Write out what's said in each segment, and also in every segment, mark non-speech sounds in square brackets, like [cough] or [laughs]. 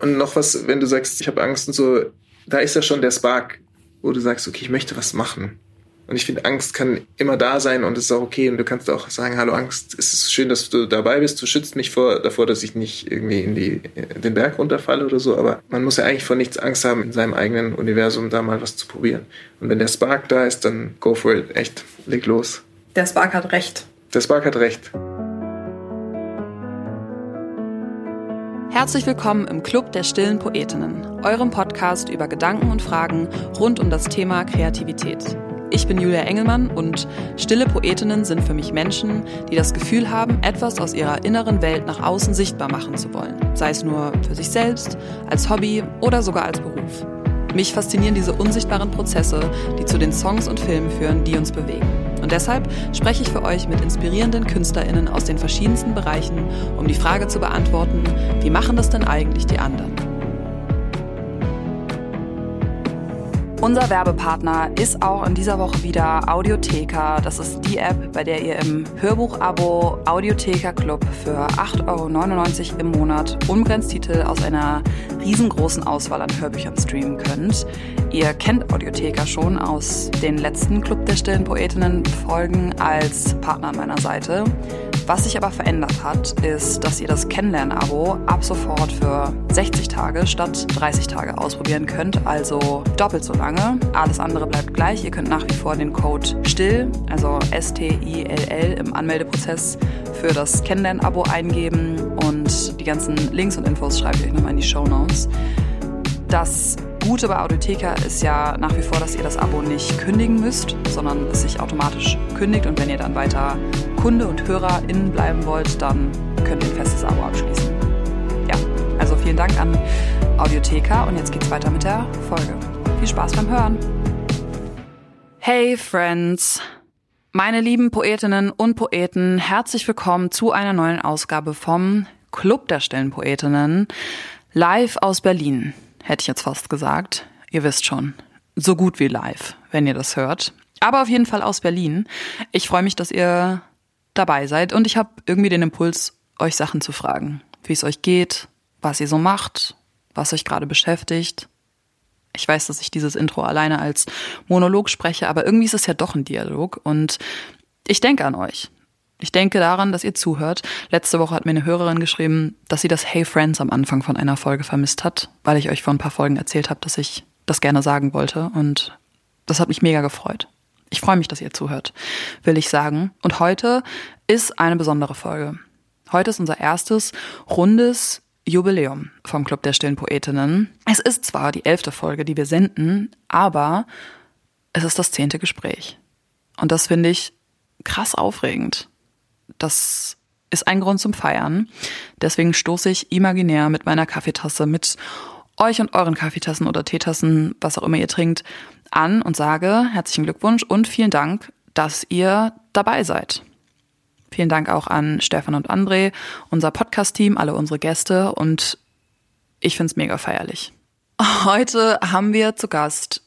Und noch was, wenn du sagst, ich habe Angst und so, da ist ja schon der Spark, wo du sagst, okay, ich möchte was machen. Und ich finde, Angst kann immer da sein und es ist auch okay. Und du kannst auch sagen, hallo Angst, es ist schön, dass du dabei bist. Du schützt mich vor, davor, dass ich nicht irgendwie in, die, in den Berg runterfalle oder so. Aber man muss ja eigentlich vor nichts Angst haben, in seinem eigenen Universum da mal was zu probieren. Und wenn der Spark da ist, dann go for it. Echt, leg los. Der Spark hat recht. Der Spark hat recht. Herzlich willkommen im Club der stillen Poetinnen, eurem Podcast über Gedanken und Fragen rund um das Thema Kreativität. Ich bin Julia Engelmann und stille Poetinnen sind für mich Menschen, die das Gefühl haben, etwas aus ihrer inneren Welt nach außen sichtbar machen zu wollen, sei es nur für sich selbst, als Hobby oder sogar als Beruf. Mich faszinieren diese unsichtbaren Prozesse, die zu den Songs und Filmen führen, die uns bewegen. Und deshalb spreche ich für euch mit inspirierenden KünstlerInnen aus den verschiedensten Bereichen, um die Frage zu beantworten, wie machen das denn eigentlich die anderen? Unser Werbepartner ist auch in dieser Woche wieder Audiotheka. Das ist die App, bei der ihr im Hörbuch-Abo Audiotheka Club für 8,99 Euro im Monat unbegrenzt Titel aus einer riesengroßen Auswahl an Hörbüchern streamen könnt. Ihr kennt Audiotheka schon aus den letzten Club der stillen Poetinnen Folgen als Partner an meiner Seite. Was sich aber verändert hat, ist, dass ihr das Kennenlern-Abo ab sofort für 60 Tage statt 30 Tage ausprobieren könnt, also doppelt so lange. Alles andere bleibt gleich. Ihr könnt nach wie vor den Code STILL, also S-T-I-L-L im Anmeldeprozess für das Kennenlern-Abo eingeben und die ganzen Links und Infos schreibe ich euch nochmal in die Show Notes. Das Gute bei Audiotheka ist ja nach wie vor, dass ihr das Abo nicht kündigen müsst, sondern es sich automatisch kündigt und wenn ihr dann weiter Kunde und HörerInnen bleiben wollt, dann könnt ihr ein festes Abo abschließen. Ja, also vielen Dank an Audiotheka und jetzt geht's weiter mit der Folge. Viel Spaß beim Hören. Hey Friends! Meine lieben Poetinnen und Poeten, herzlich willkommen zu einer neuen Ausgabe vom Club der Stillen Poetinnen, live aus Berlin hätte ich jetzt fast gesagt. Ihr wisst schon, so gut wie live, wenn ihr das hört. Aber auf jeden Fall aus Berlin. Ich freue mich, dass ihr dabei seid und ich habe irgendwie den Impuls, euch Sachen zu fragen. Wie es euch geht, was ihr so macht, was euch gerade beschäftigt. Ich weiß, dass ich dieses Intro alleine als Monolog spreche, aber irgendwie ist es ja doch ein Dialog und ich denke an euch. Ich denke daran, dass ihr zuhört. Letzte Woche hat mir eine Hörerin geschrieben, dass sie das Hey Friends am Anfang von einer Folge vermisst hat, weil ich euch vor ein paar Folgen erzählt habe, dass ich das gerne sagen wollte. Und das hat mich mega gefreut. Ich freue mich, dass ihr zuhört, will ich sagen. Und heute ist eine besondere Folge. Heute ist unser erstes rundes Jubiläum vom Club der stillen Poetinnen. Es ist zwar die elfte Folge, die wir senden, aber es ist das zehnte Gespräch. Und das finde ich krass aufregend das ist ein Grund zum Feiern. Deswegen stoße ich imaginär mit meiner Kaffeetasse, mit euch und euren Kaffeetassen oder Teetassen, was auch immer ihr trinkt, an und sage herzlichen Glückwunsch und vielen Dank, dass ihr dabei seid. Vielen Dank auch an Stefan und André, unser Podcast-Team, alle unsere Gäste und ich find's mega feierlich. Heute haben wir zu Gast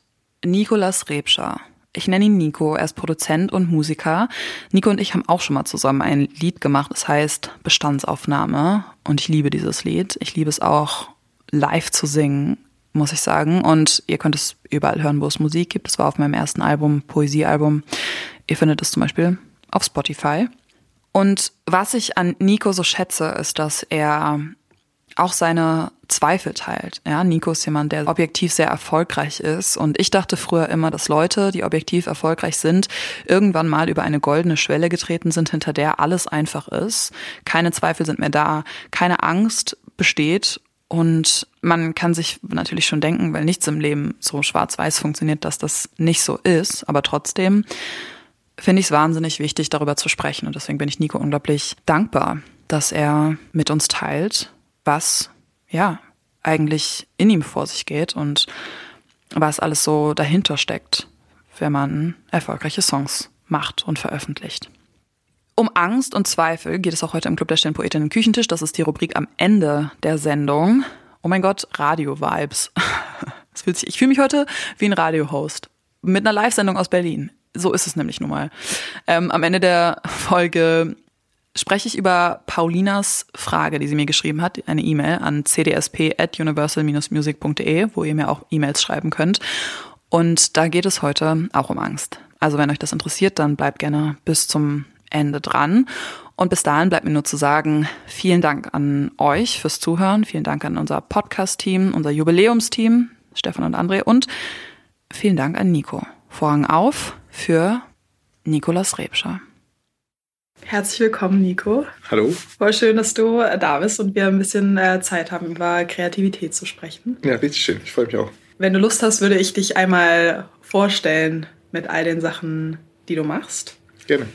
Nikolas Rebscher. Ich nenne ihn Nico, er ist Produzent und Musiker. Nico und ich haben auch schon mal zusammen ein Lied gemacht, das heißt Bestandsaufnahme. Und ich liebe dieses Lied. Ich liebe es auch live zu singen, muss ich sagen. Und ihr könnt es überall hören, wo es Musik gibt. Es war auf meinem ersten Album, Poesiealbum. Ihr findet es zum Beispiel auf Spotify. Und was ich an Nico so schätze, ist, dass er auch seine Zweifel teilt. Ja, Nico ist jemand, der objektiv sehr erfolgreich ist. Und ich dachte früher immer, dass Leute, die objektiv erfolgreich sind, irgendwann mal über eine goldene Schwelle getreten sind, hinter der alles einfach ist. Keine Zweifel sind mehr da, keine Angst besteht. Und man kann sich natürlich schon denken, weil nichts im Leben so schwarz-weiß funktioniert, dass das nicht so ist. Aber trotzdem finde ich es wahnsinnig wichtig, darüber zu sprechen. Und deswegen bin ich Nico unglaublich dankbar, dass er mit uns teilt, was ja eigentlich in ihm vor sich geht und was alles so dahinter steckt, wenn man erfolgreiche Songs macht und veröffentlicht. Um Angst und Zweifel geht es auch heute im Club der Stillen Poetinnen Küchentisch. Das ist die Rubrik am Ende der Sendung. Oh mein Gott, Radio-Vibes. [laughs] Ich fühle mich heute wie ein Radio-Host mit einer Live-Sendung aus Berlin. So ist es nämlich nun mal. Ähm, am Ende der Folge spreche ich über Paulinas Frage, die sie mir geschrieben hat, eine E-Mail an cdsp.universal-music.de, wo ihr mir auch E-Mails schreiben könnt. Und da geht es heute auch um Angst. Also wenn euch das interessiert, dann bleibt gerne bis zum Ende dran. Und bis dahin bleibt mir nur zu sagen, vielen Dank an euch fürs Zuhören, vielen Dank an unser Podcast-Team, unser Jubiläumsteam, Stefan und André und vielen Dank an Nico. Vorhang auf für Nikolas Rebscher. Herzlich willkommen, Nico. Hallo. Voll schön, dass du äh, da bist und wir ein bisschen äh, Zeit haben, über Kreativität zu sprechen. Ja, richtig schön. Ich freue mich auch. Wenn du Lust hast, würde ich dich einmal vorstellen mit all den Sachen, die du machst. Gerne.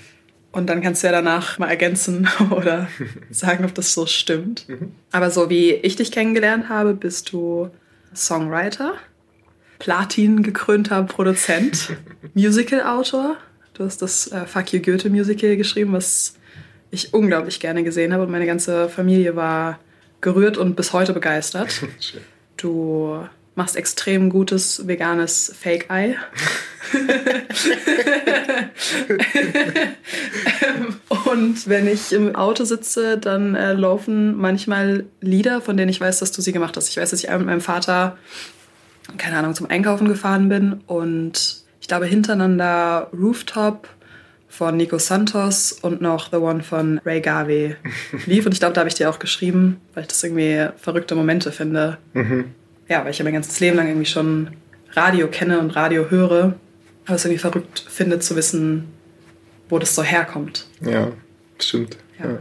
Und dann kannst du ja danach mal ergänzen [laughs] oder [laughs] sagen, ob das so stimmt. Mhm. Aber so wie ich dich kennengelernt habe, bist du Songwriter, Platin gekrönter Produzent, [laughs] Musical-Autor Du hast das äh, Fuck You Goethe Musical geschrieben, was ich unglaublich gerne gesehen habe und meine ganze Familie war gerührt und bis heute begeistert. [laughs] du machst extrem gutes veganes Fake Eye. [laughs] und wenn ich im Auto sitze, dann äh, laufen manchmal Lieder, von denen ich weiß, dass du sie gemacht hast. Ich weiß, dass ich einmal mit meinem Vater, keine Ahnung, zum Einkaufen gefahren bin und ich glaube, hintereinander Rooftop von Nico Santos und noch The One von Ray Garvey [laughs] lief. Und ich glaube, da habe ich dir auch geschrieben, weil ich das irgendwie verrückte Momente finde. Mhm. Ja, weil ich ja mein ganzes Leben lang irgendwie schon Radio kenne und Radio höre. Aber es irgendwie verrückt finde zu wissen, wo das so herkommt. Ja, stimmt. Ja, ja.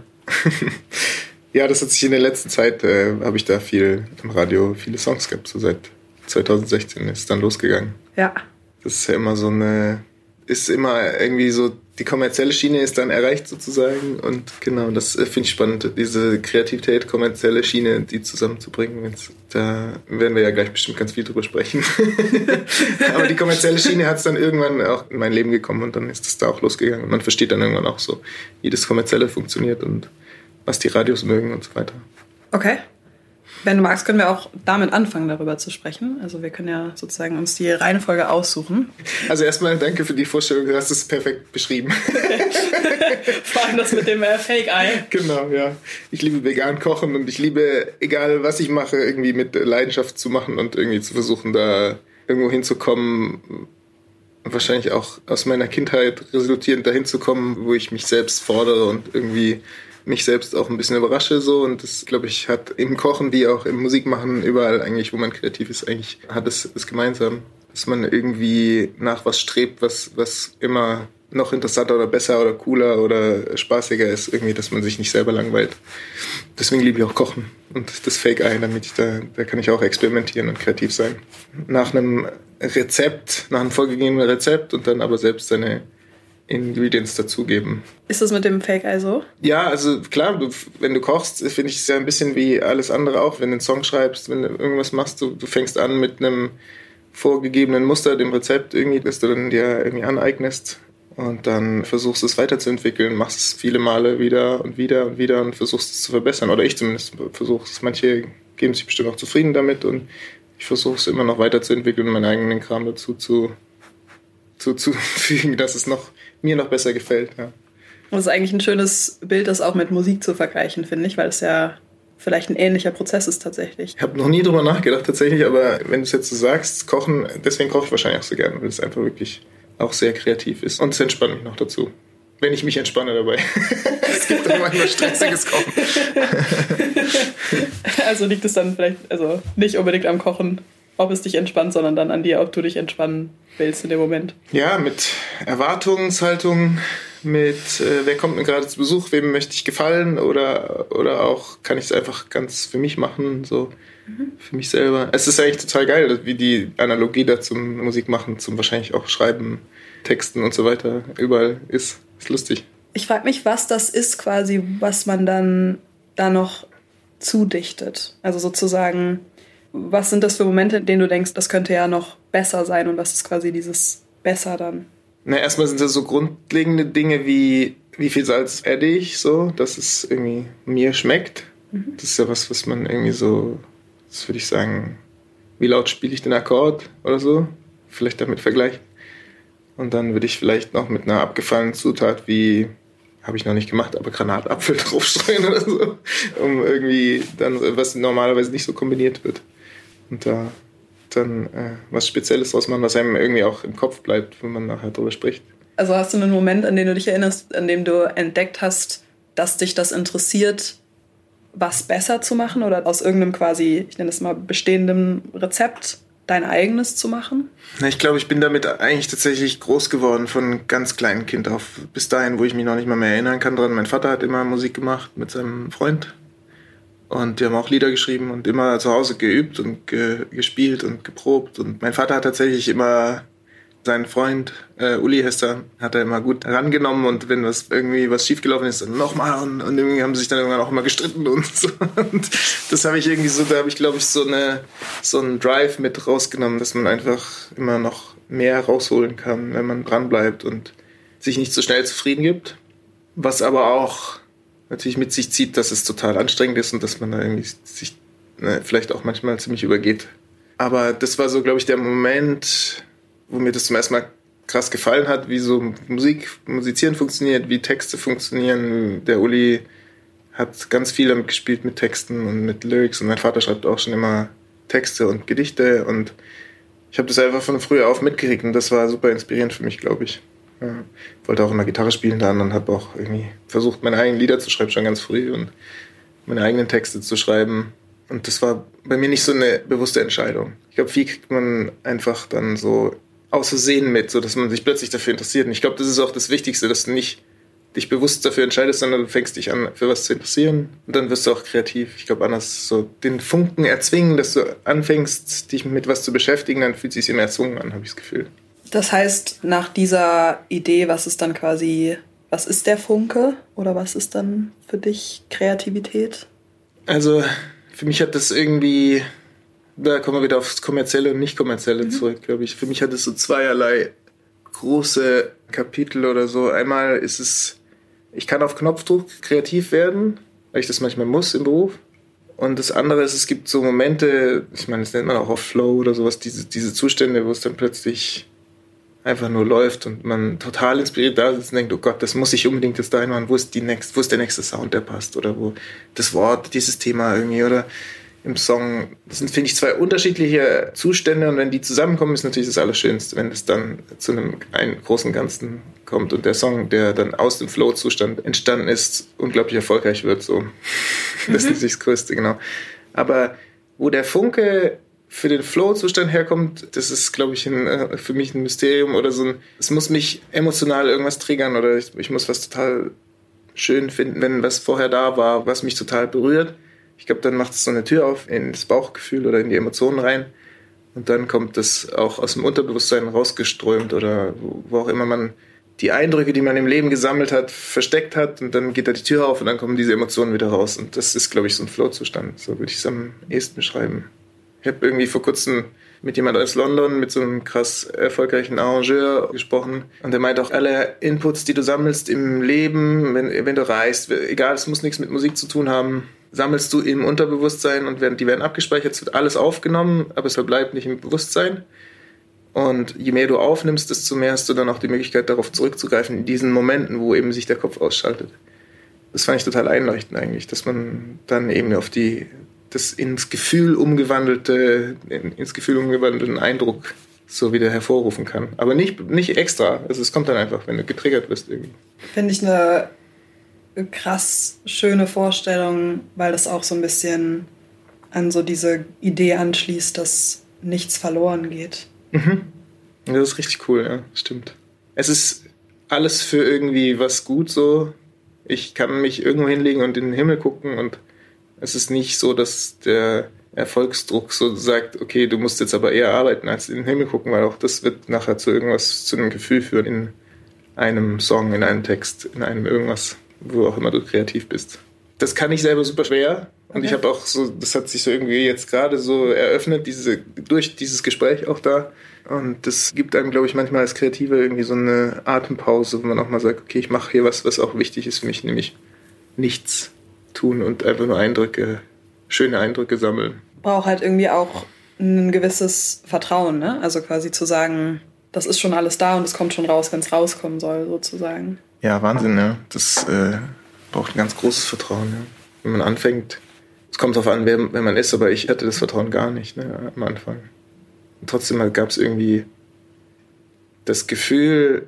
[laughs] ja das hat sich in der letzten Zeit, äh, habe ich da viel im Radio, viele Songs gehabt. So seit 2016 ist es dann losgegangen. Ja. Das ist ja immer so eine, ist immer irgendwie so, die kommerzielle Schiene ist dann erreicht sozusagen und genau, das äh, finde ich spannend, diese Kreativität, kommerzielle Schiene, die zusammenzubringen. Da werden wir ja gleich bestimmt ganz viel drüber sprechen. [laughs] Aber die kommerzielle Schiene hat es dann irgendwann auch in mein Leben gekommen und dann ist es da auch losgegangen und man versteht dann irgendwann auch so, wie das Kommerzielle funktioniert und was die Radios mögen und so weiter. Okay. Wenn du magst, können wir auch damit anfangen, darüber zu sprechen. Also wir können ja sozusagen uns die Reihenfolge aussuchen. Also erstmal danke für die Vorstellung, du hast es perfekt beschrieben. [laughs] Vor allem das mit dem äh, Fake-Eye. Genau, ja. Ich liebe vegan kochen und ich liebe, egal was ich mache, irgendwie mit Leidenschaft zu machen und irgendwie zu versuchen, da irgendwo hinzukommen, wahrscheinlich auch aus meiner Kindheit resultierend dahin zu kommen, wo ich mich selbst fordere und irgendwie mich selbst auch ein bisschen überrasche so und das glaube ich hat im Kochen wie auch im Musikmachen überall eigentlich, wo man kreativ ist, eigentlich hat es es gemeinsam, dass man irgendwie nach was strebt, was was immer noch interessanter oder besser oder cooler oder spaßiger ist, irgendwie, dass man sich nicht selber langweilt. Deswegen liebe ich auch Kochen und das Fake Eye, damit ich da, da kann ich auch experimentieren und kreativ sein. Nach einem Rezept, nach einem vorgegebenen Rezept und dann aber selbst seine Ingredients dazugeben. Ist das mit dem Fake Eye so? Ja, also klar, du, wenn du kochst, finde ich es ja ein bisschen wie alles andere auch. Wenn du einen Song schreibst, wenn du irgendwas machst, du, du fängst an mit einem vorgegebenen Muster, dem Rezept irgendwie, das du dann dir irgendwie aneignest und dann versuchst es weiterzuentwickeln, machst es viele Male wieder und wieder und wieder und versuchst es zu verbessern. Oder ich zumindest versuche es. Manche geben sich bestimmt auch zufrieden damit und ich versuche es immer noch weiterzuentwickeln, meinen eigenen Kram dazu zu, zuzufügen, [laughs] dass es noch mir noch besser gefällt. Ja. Und es ist eigentlich ein schönes Bild, das auch mit Musik zu vergleichen, finde ich, weil es ja vielleicht ein ähnlicher Prozess ist tatsächlich. Ich habe noch nie drüber nachgedacht tatsächlich, aber wenn du es jetzt so sagst, kochen, deswegen koche ich wahrscheinlich auch so gerne, weil es einfach wirklich auch sehr kreativ ist. Und es entspannt mich noch dazu. Wenn ich mich entspanne dabei. [laughs] es gibt auch manchmal stressiges Kochen. [laughs] [laughs] also liegt es dann vielleicht, also nicht unbedingt am Kochen, ob es dich entspannt, sondern dann an dir, ob du dich entspannen willst in dem Moment. Ja, mit Erwartungshaltung, mit äh, wer kommt mir gerade zu Besuch, wem möchte ich gefallen oder, oder auch kann ich es einfach ganz für mich machen, so mhm. für mich selber. Es ist eigentlich total geil, wie die Analogie da zum Musik machen, zum wahrscheinlich auch Schreiben, Texten und so weiter überall ist. Ist lustig. Ich frage mich, was das ist quasi, was man dann da noch zudichtet. Also sozusagen was sind das für Momente, in denen du denkst, das könnte ja noch besser sein und was ist quasi dieses besser dann? Na, erstmal sind das so grundlegende Dinge wie, wie viel Salz ich, so, dass es irgendwie mir schmeckt. Mhm. Das ist ja was, was man irgendwie so, das würde ich sagen, wie laut spiele ich den Akkord oder so, vielleicht damit vergleichen. Und dann würde ich vielleicht noch mit einer abgefallenen Zutat wie habe ich noch nicht gemacht, aber Granatapfel [laughs] draufstreuen oder so, um irgendwie dann, was normalerweise nicht so kombiniert wird. Und da dann äh, was Spezielles draus machen, was einem irgendwie auch im Kopf bleibt, wenn man nachher drüber spricht. Also hast du einen Moment, an den du dich erinnerst, an dem du entdeckt hast, dass dich das interessiert, was besser zu machen oder aus irgendeinem quasi, ich nenne es mal, bestehendem Rezept dein eigenes zu machen? Ich glaube, ich bin damit eigentlich tatsächlich groß geworden von ganz kleinem Kind auf bis dahin, wo ich mich noch nicht mal mehr erinnern kann dran. Mein Vater hat immer Musik gemacht mit seinem Freund und die haben auch Lieder geschrieben und immer zu Hause geübt und ge gespielt und geprobt. Und mein Vater hat tatsächlich immer sein Freund, äh, Uli Hester, hat er immer gut herangenommen und wenn was irgendwie was schiefgelaufen ist, dann nochmal und, und irgendwie haben sie sich dann irgendwann auch immer gestritten und [laughs] so. Und das habe ich irgendwie so, da habe ich glaube ich so eine so einen Drive mit rausgenommen, dass man einfach immer noch mehr rausholen kann, wenn man dranbleibt und sich nicht so schnell zufrieden gibt. Was aber auch natürlich mit sich zieht, dass es total anstrengend ist und dass man da irgendwie sich ne, vielleicht auch manchmal ziemlich übergeht. Aber das war so, glaube ich, der Moment, wo mir das zum ersten Mal krass gefallen hat, wie so Musik, Musizieren funktioniert, wie Texte funktionieren. Der Uli hat ganz viel damit gespielt mit Texten und mit Lyrics und mein Vater schreibt auch schon immer Texte und Gedichte und ich habe das einfach von früher auf mitgekriegt und das war super inspirierend für mich, glaube ich. Ja. Wollte auch immer Gitarre spielen dann und habe auch irgendwie versucht, meine eigenen Lieder zu schreiben, schon ganz früh und meine eigenen Texte zu schreiben. Und das war bei mir nicht so eine bewusste Entscheidung. Ich glaube, viel kriegt man einfach dann so aus Versehen mit, so dass man sich plötzlich dafür interessiert. Und ich glaube, das ist auch das Wichtigste, dass du nicht dich bewusst dafür entscheidest, sondern du fängst dich an, für was zu interessieren und dann wirst du auch kreativ. Ich glaube, anders so den Funken erzwingen, dass du anfängst, dich mit was zu beschäftigen, dann fühlt es sich immer erzwungen an, habe ich das Gefühl. Das heißt, nach dieser Idee, was ist dann quasi, was ist der Funke oder was ist dann für dich Kreativität? Also für mich hat das irgendwie da kommen wir wieder aufs Kommerzielle und Nicht-Kommerzielle mhm. zurück, glaube ich. Für mich hat es so zweierlei große Kapitel oder so. Einmal ist es, ich kann auf Knopfdruck kreativ werden, weil ich das manchmal muss im Beruf. Und das andere ist, es gibt so Momente, ich meine, das nennt man auch auf Flow oder sowas, diese, diese Zustände, wo es dann plötzlich einfach nur läuft und man total inspiriert da sitzt und denkt, oh Gott, das muss ich unbedingt jetzt dahin machen, wo ist die next, wo ist der nächste Sound, der passt oder wo das Wort, dieses Thema irgendwie oder im Song. Das sind, finde ich, zwei unterschiedliche Zustände und wenn die zusammenkommen, ist natürlich das Allerschönste, wenn es dann zu einem einen großen Ganzen kommt und der Song, der dann aus dem Flow-Zustand entstanden ist, unglaublich erfolgreich wird. So. [laughs] Das mhm. ist natürlich das Größte, genau. Aber wo der Funke für den Flow-Zustand herkommt, das ist, glaube ich, ein, äh, für mich ein Mysterium oder so ein, es muss mich emotional irgendwas triggern oder ich, ich muss was total schön finden, wenn was vorher da war, was mich total berührt ich glaube, dann macht es so eine Tür auf in das Bauchgefühl oder in die Emotionen rein. Und dann kommt das auch aus dem Unterbewusstsein rausgeströmt oder wo auch immer man die Eindrücke, die man im Leben gesammelt hat, versteckt hat. Und dann geht da die Tür auf und dann kommen diese Emotionen wieder raus. Und das ist, glaube ich, so ein Flow-Zustand. So würde ich es am ehesten beschreiben. Ich habe irgendwie vor kurzem mit jemand aus London, mit so einem krass erfolgreichen Arrangeur gesprochen. Und der meint auch, alle Inputs, die du sammelst im Leben, wenn, wenn du reist, egal, es muss nichts mit Musik zu tun haben, sammelst du im Unterbewusstsein und werden, die werden abgespeichert, es wird alles aufgenommen, aber es verbleibt nicht im Bewusstsein. Und je mehr du aufnimmst, desto mehr hast du dann auch die Möglichkeit, darauf zurückzugreifen, in diesen Momenten, wo eben sich der Kopf ausschaltet. Das fand ich total einleuchtend eigentlich, dass man dann eben auf die, das ins Gefühl umgewandelte, ins Gefühl umgewandelten Eindruck so wieder hervorrufen kann. Aber nicht, nicht extra. Also es kommt dann einfach, wenn du getriggert wirst irgendwie. Finde ich eine krass schöne Vorstellung, weil das auch so ein bisschen an so diese Idee anschließt, dass nichts verloren geht. Mhm. Das ist richtig cool, ja, stimmt. Es ist alles für irgendwie was gut so. Ich kann mich irgendwo hinlegen und in den Himmel gucken und es ist nicht so, dass der Erfolgsdruck so sagt, okay, du musst jetzt aber eher arbeiten als in den Himmel gucken, weil auch das wird nachher zu irgendwas, zu einem Gefühl führen in einem Song, in einem Text, in einem irgendwas wo auch immer du kreativ bist. Das kann ich selber super schwer. Und okay. ich habe auch so, das hat sich so irgendwie jetzt gerade so eröffnet, diese, durch dieses Gespräch auch da. Und das gibt einem, glaube ich, manchmal als Kreative irgendwie so eine Atempause, wo man auch mal sagt, okay, ich mache hier was, was auch wichtig ist für mich, nämlich nichts tun und einfach nur Eindrücke, schöne Eindrücke sammeln. Braucht halt irgendwie auch ein gewisses Vertrauen, ne? Also quasi zu sagen, das ist schon alles da und es kommt schon raus, wenn es rauskommen soll, sozusagen. Ja, Wahnsinn, ja. Das äh, braucht ein ganz großes Vertrauen, ja. Wenn man anfängt, es kommt darauf an, wer, wer man ist, aber ich hatte das Vertrauen gar nicht ne, am Anfang. Und trotzdem gab es irgendwie das Gefühl,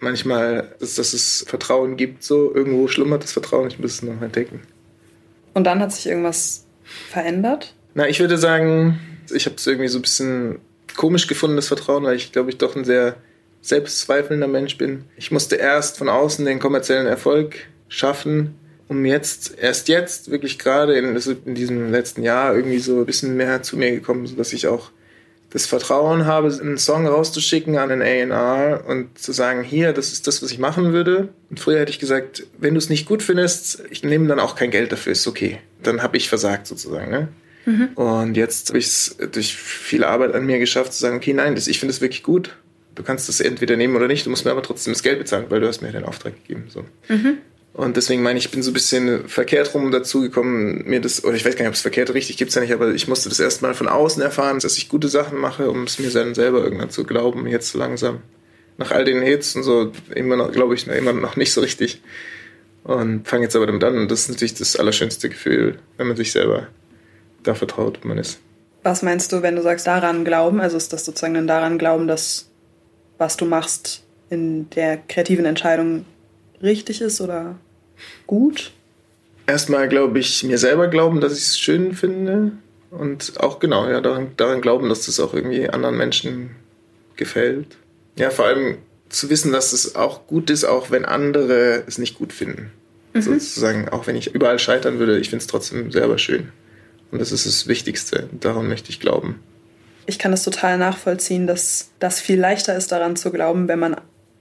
manchmal, dass, dass es Vertrauen gibt, so irgendwo schlummert das Vertrauen, ich muss es noch entdecken. Und dann hat sich irgendwas verändert? Na, ich würde sagen, ich habe es irgendwie so ein bisschen komisch gefunden, das Vertrauen, weil ich glaube ich doch ein sehr selbstzweifelnder Mensch bin. Ich musste erst von außen den kommerziellen Erfolg schaffen, um jetzt, erst jetzt, wirklich gerade in, in diesem letzten Jahr irgendwie so ein bisschen mehr zu mir gekommen, sodass ich auch das Vertrauen habe, einen Song rauszuschicken an den A&R und zu sagen, hier, das ist das, was ich machen würde. Und früher hätte ich gesagt, wenn du es nicht gut findest, ich nehme dann auch kein Geld dafür, ist okay. Dann habe ich versagt sozusagen. Ne? Mhm. Und jetzt habe ich es durch viel Arbeit an mir geschafft, zu sagen, okay, nein, das, ich finde es wirklich gut. Du kannst das entweder nehmen oder nicht, du musst mir aber trotzdem das Geld bezahlen, weil du hast mir den Auftrag gegeben. So. Mhm. Und deswegen meine ich, ich bin so ein bisschen verkehrt rum dazu gekommen, mir das, oder ich weiß gar nicht, ob es verkehrt richtig gibt es ja nicht, aber ich musste das erstmal von außen erfahren, dass ich gute Sachen mache, um es mir dann selber irgendwann zu glauben, jetzt langsam. Nach all den Hits und so, immer noch, glaube ich, immer noch nicht so richtig. Und fange jetzt aber damit an. Und das ist natürlich das allerschönste Gefühl, wenn man sich selber da vertraut, man ist. Was meinst du, wenn du sagst, daran glauben? Also ist das sozusagen dann daran glauben, dass was du machst in der kreativen Entscheidung richtig ist oder gut? Erstmal glaube ich mir selber glauben, dass ich es schön finde und auch genau, ja, daran, daran glauben, dass das auch irgendwie anderen Menschen gefällt. Ja, vor allem zu wissen, dass es auch gut ist, auch wenn andere es nicht gut finden. Mhm. Sozusagen, auch wenn ich überall scheitern würde, ich finde es trotzdem selber schön. Und das ist das Wichtigste. Daran möchte ich glauben. Ich kann das total nachvollziehen, dass das viel leichter ist, daran zu glauben, wenn man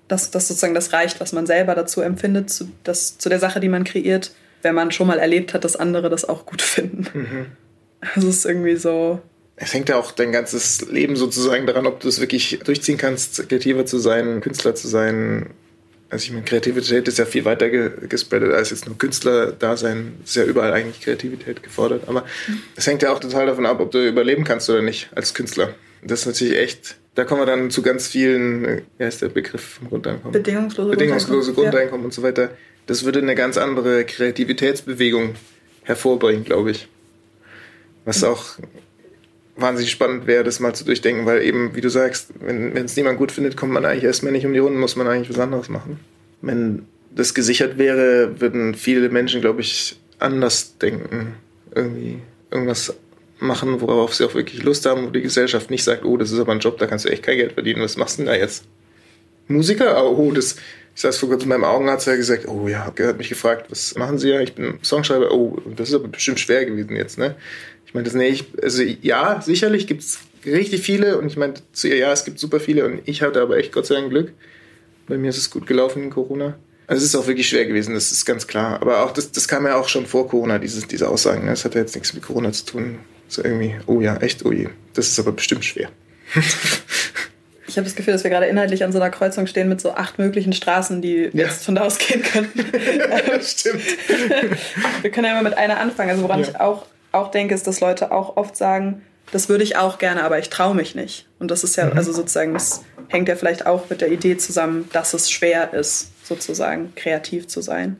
dass das sozusagen das reicht, was man selber dazu empfindet, zu, das, zu der Sache, die man kreiert, wenn man schon mal erlebt hat, dass andere das auch gut [laughs] finden. Mhm. Also es ist irgendwie so. Es hängt ja auch dein ganzes Leben sozusagen daran, ob du es wirklich durchziehen kannst, kreativer zu sein, Künstler zu sein. Also ich meine, Kreativität ist ja viel weiter gespreadet als jetzt nur Künstler-Dasein. Ist ja überall eigentlich Kreativität gefordert. Aber mhm. es hängt ja auch total davon ab, ob du überleben kannst oder nicht als Künstler. Das ist natürlich echt da kommen wir dann zu ganz vielen, wie heißt der Begriff vom Grundeinkommen? Bedingungslose, Bedingungslose Grundeinkommen, ja. und so weiter. Das würde eine ganz andere Kreativitätsbewegung hervorbringen, glaube ich. Was auch wahnsinnig spannend wäre, das mal zu durchdenken, weil eben, wie du sagst, wenn es niemand gut findet, kommt man eigentlich erstmal nicht um die Runden, muss man eigentlich was anderes machen. Wenn das gesichert wäre, würden viele Menschen, glaube ich, anders denken. Irgendwie irgendwas machen, worauf sie auch wirklich Lust haben, wo die Gesellschaft nicht sagt, oh, das ist aber ein Job, da kannst du echt kein Geld verdienen, was machst du denn da jetzt? Musiker? Oh, das, ich saß vor kurzem meinem Augenarzt, hat gesagt, oh ja, hat mich gefragt, was machen Sie ja? Ich bin Songschreiber, oh, das ist aber bestimmt schwer gewesen jetzt, ne? Ich meine, das nee, ich, also ja, sicherlich gibt es richtig viele und ich meine zu ihr, ja, es gibt super viele und ich hatte aber echt Gott sei Dank Glück. Bei mir ist es gut gelaufen in Corona. Also es ist auch wirklich schwer gewesen, das ist ganz klar. Aber auch das, das kam ja auch schon vor Corona, dieses, diese Aussagen. Ne? Das hat ja jetzt nichts mit Corona zu tun. So irgendwie, oh ja, echt, oh je. Das ist aber bestimmt schwer. Ich habe das Gefühl, dass wir gerade inhaltlich an so einer Kreuzung stehen mit so acht möglichen Straßen, die ja. jetzt von da aus gehen könnten. [laughs] Stimmt. wir können ja mal mit einer anfangen. Also woran ja. ich auch, auch denke, ist, dass Leute auch oft sagen, das würde ich auch gerne, aber ich traue mich nicht. Und das ist ja, mhm. also sozusagen, das hängt ja vielleicht auch mit der Idee zusammen, dass es schwer ist, sozusagen kreativ zu sein.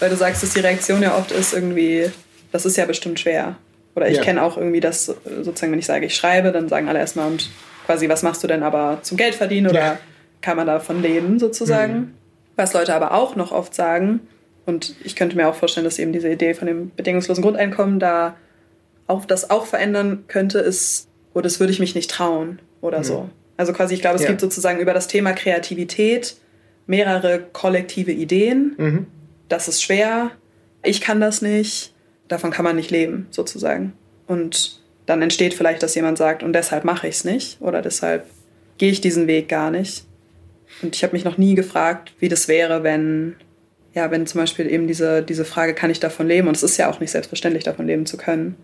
Weil du sagst, dass die Reaktion ja oft ist irgendwie, das ist ja bestimmt schwer. Oder ich ja. kenne auch irgendwie das, sozusagen, wenn ich sage, ich schreibe, dann sagen alle erstmal und quasi, was machst du denn aber zum Geld verdienen oder ja. kann man davon leben sozusagen? Mhm. Was Leute aber auch noch oft sagen, und ich könnte mir auch vorstellen, dass eben diese Idee von dem bedingungslosen Grundeinkommen da auch das auch verändern könnte, ist, oh, das würde ich mich nicht trauen oder mhm. so. Also quasi, ich glaube, es ja. gibt sozusagen über das Thema Kreativität mehrere kollektive Ideen. Mhm. Das ist schwer, ich kann das nicht davon kann man nicht leben, sozusagen. Und dann entsteht vielleicht, dass jemand sagt, und deshalb mache ich es nicht oder deshalb gehe ich diesen Weg gar nicht. Und ich habe mich noch nie gefragt, wie das wäre, wenn, ja, wenn zum Beispiel eben diese, diese Frage, kann ich davon leben? Und es ist ja auch nicht selbstverständlich, davon leben zu können,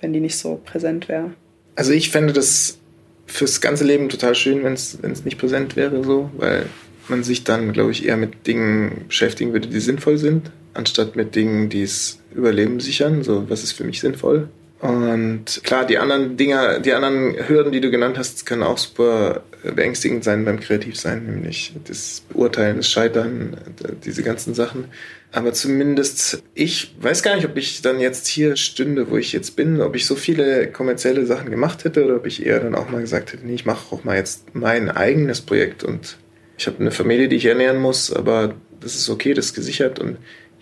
wenn die nicht so präsent wäre. Also ich fände das fürs ganze Leben total schön, wenn es nicht präsent wäre, so, weil man sich dann, glaube ich, eher mit Dingen beschäftigen würde, die sinnvoll sind, anstatt mit Dingen, die es Überleben sichern. So, was ist für mich sinnvoll? Und klar, die anderen Dinger, die anderen Hürden, die du genannt hast, können auch super beängstigend sein beim Kreativsein, nämlich das Beurteilen, das Scheitern, diese ganzen Sachen. Aber zumindest, ich weiß gar nicht, ob ich dann jetzt hier stünde, wo ich jetzt bin, ob ich so viele kommerzielle Sachen gemacht hätte oder ob ich eher dann auch mal gesagt hätte, nee, ich mache auch mal jetzt mein eigenes Projekt und ich habe eine Familie, die ich ernähren muss, aber das ist okay, das ist gesichert und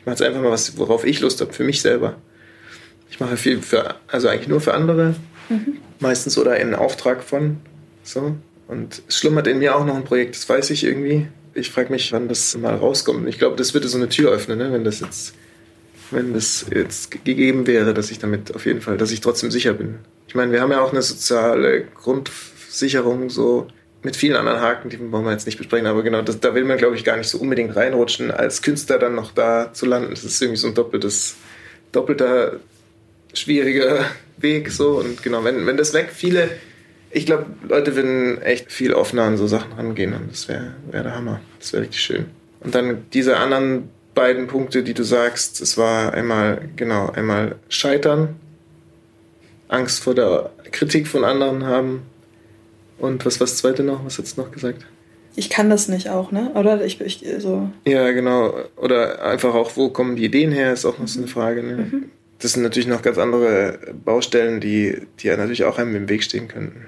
mache jetzt einfach mal was, worauf ich Lust habe, für mich selber. Ich mache viel für, also eigentlich nur für andere, mhm. meistens oder in Auftrag von, so. Und es schlummert in mir auch noch ein Projekt, das weiß ich irgendwie ich frage mich, wann das mal rauskommt. Ich glaube, das würde so eine Tür öffnen, ne? wenn das jetzt, wenn das jetzt gegeben wäre, dass ich damit auf jeden Fall, dass ich trotzdem sicher bin. Ich meine, wir haben ja auch eine soziale Grundsicherung so mit vielen anderen Haken, die wollen wir jetzt nicht besprechen, aber genau, das, da will man, glaube ich, gar nicht so unbedingt reinrutschen, als Künstler dann noch da zu landen. Das ist irgendwie so ein doppeltes, doppelter schwieriger [laughs] Weg so und genau, wenn, wenn das weg, viele ich glaube, Leute würden echt viel offener an so Sachen rangehen und das wäre wär der Hammer. Das wäre richtig schön. Und dann diese anderen beiden Punkte, die du sagst, es war einmal, genau, einmal Scheitern, Angst vor der Kritik von anderen haben und was war das zweite noch? Was hast du noch gesagt? Ich kann das nicht auch, ne? Oder ich, ich so. Ja, genau. Oder einfach auch, wo kommen die Ideen her, ist auch noch so eine Frage. Ne? Mhm. Das sind natürlich noch ganz andere Baustellen, die, die ja natürlich auch einem im Weg stehen könnten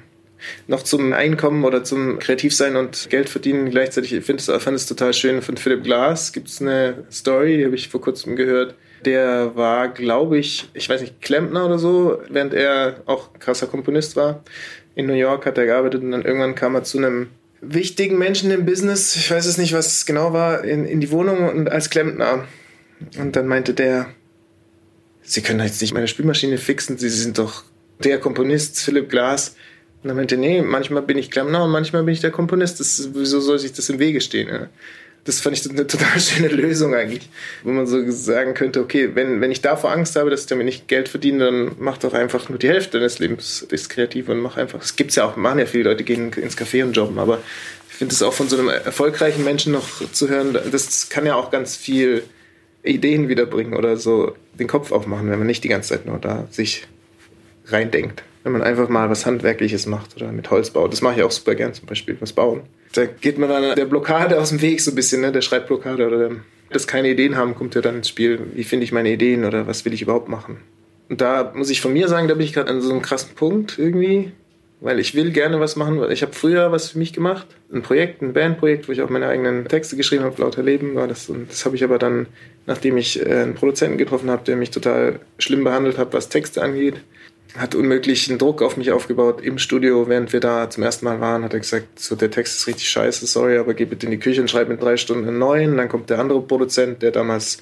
noch zum Einkommen oder zum Kreativsein und Geld verdienen gleichzeitig. Ich finde es, fand es total schön. Von Philipp Glass gibt es eine Story, die habe ich vor kurzem gehört. Der war, glaube ich, ich weiß nicht, Klempner oder so, während er auch krasser Komponist war. In New York hat er gearbeitet und dann irgendwann kam er zu einem wichtigen Menschen im Business, ich weiß es nicht, was es genau war, in, in die Wohnung und als Klempner. Und dann meinte der, Sie können jetzt nicht meine Spülmaschine fixen, Sie sind doch der Komponist, Philipp Glass. Und dann meinte, nee, manchmal bin ich Klempner und manchmal bin ich der Komponist. Das, wieso soll sich das im Wege stehen? Ja? Das fand ich eine [laughs] total schöne Lösung eigentlich, wo man so sagen könnte, okay, wenn, wenn ich davor Angst habe, dass ich damit nicht Geld verdiene, dann mach doch einfach nur die Hälfte deines Lebens ist kreativ und mach einfach, es gibt's ja auch, machen ja viele Leute, gehen ins Café und jobben, aber ich finde es auch von so einem erfolgreichen Menschen noch zu hören, das kann ja auch ganz viel Ideen wiederbringen oder so den Kopf aufmachen, wenn man nicht die ganze Zeit nur da sich reindenkt wenn man einfach mal was Handwerkliches macht oder mit Holz baut. Das mache ich auch super gern zum Beispiel, was bauen. Da geht man dann der Blockade aus dem Weg so ein bisschen, ne? der Schreibblockade oder der, das keine Ideen haben, kommt ja dann ins Spiel. Wie finde ich meine Ideen oder was will ich überhaupt machen? Und da muss ich von mir sagen, da bin ich gerade an so einem krassen Punkt irgendwie, weil ich will gerne was machen. Ich habe früher was für mich gemacht, ein Projekt, ein Bandprojekt, wo ich auch meine eigenen Texte geschrieben habe, lauter Leben war das. Und das habe ich aber dann, nachdem ich äh, einen Produzenten getroffen habe, der mich total schlimm behandelt hat, was Texte angeht, hat unmöglichen Druck auf mich aufgebaut im Studio, während wir da zum ersten Mal waren, hat er gesagt, so der Text ist richtig scheiße, sorry, aber geh bitte in die Küche und schreib in drei Stunden einen neuen. Dann kommt der andere Produzent, der damals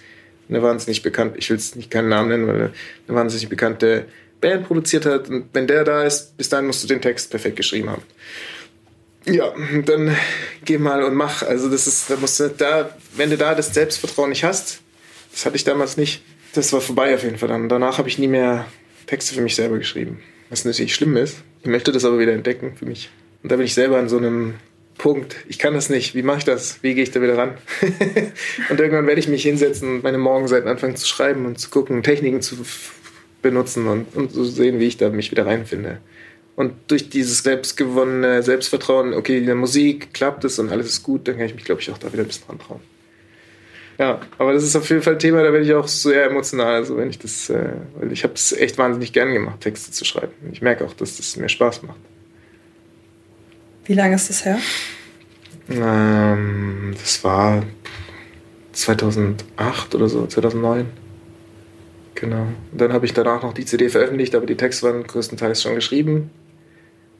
eine wahnsinnig bekannt, ich will es nicht keinen Namen nennen, weil eine wahnsinnig bekannte Band produziert hat. Und wenn der da ist, bis dahin musst du den Text perfekt geschrieben haben. Ja, dann geh mal und mach. Also das ist, da musst du da, wenn du da das Selbstvertrauen nicht hast, das hatte ich damals nicht, das war vorbei auf jeden Fall. Dann danach habe ich nie mehr Texte für mich selber geschrieben. Was natürlich schlimm ist. Ich möchte das aber wieder entdecken für mich. Und da bin ich selber an so einem Punkt. Ich kann das nicht. Wie mache ich das? Wie gehe ich da wieder ran? [laughs] und irgendwann werde ich mich hinsetzen und meine Morgenseiten anfangen zu schreiben und zu gucken, Techniken zu benutzen und, und zu sehen, wie ich da mich wieder reinfinde. Und durch dieses selbstgewonnene Selbstvertrauen, okay, in der Musik klappt es und alles ist gut, dann kann ich mich, glaube ich, auch da wieder ein bisschen dran trauen. Ja, aber das ist auf jeden Fall ein Thema, da werde ich auch sehr emotional, also wenn ich das, äh, weil ich habe es echt wahnsinnig gern gemacht, Texte zu schreiben. Ich merke auch, dass das mir Spaß macht. Wie lange ist das her? Ähm, das war 2008 oder so, 2009. Genau. Und dann habe ich danach noch die CD veröffentlicht, aber die Texte waren größtenteils schon geschrieben.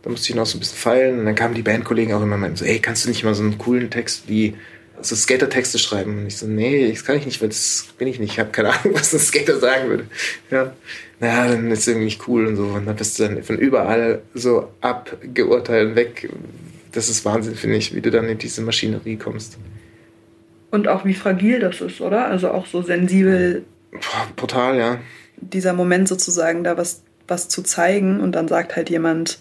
Da musste ich noch so ein bisschen feilen. Und dann kamen die Bandkollegen auch immer und so, ey, kannst du nicht mal so einen coolen Text wie so Skater-Texte schreiben. Und ich so, nee, das kann ich nicht, weil das bin ich nicht. Ich habe keine Ahnung, [laughs] was ein Skater sagen würde. Ja, naja, dann ist es irgendwie nicht cool und so. Und dann bist du dann von überall so abgeurteilt weg. Das ist Wahnsinn, finde ich, wie du dann in diese Maschinerie kommst. Und auch wie fragil das ist, oder? Also auch so sensibel. Boah, brutal, ja. Dieser Moment sozusagen, da was, was zu zeigen und dann sagt halt jemand,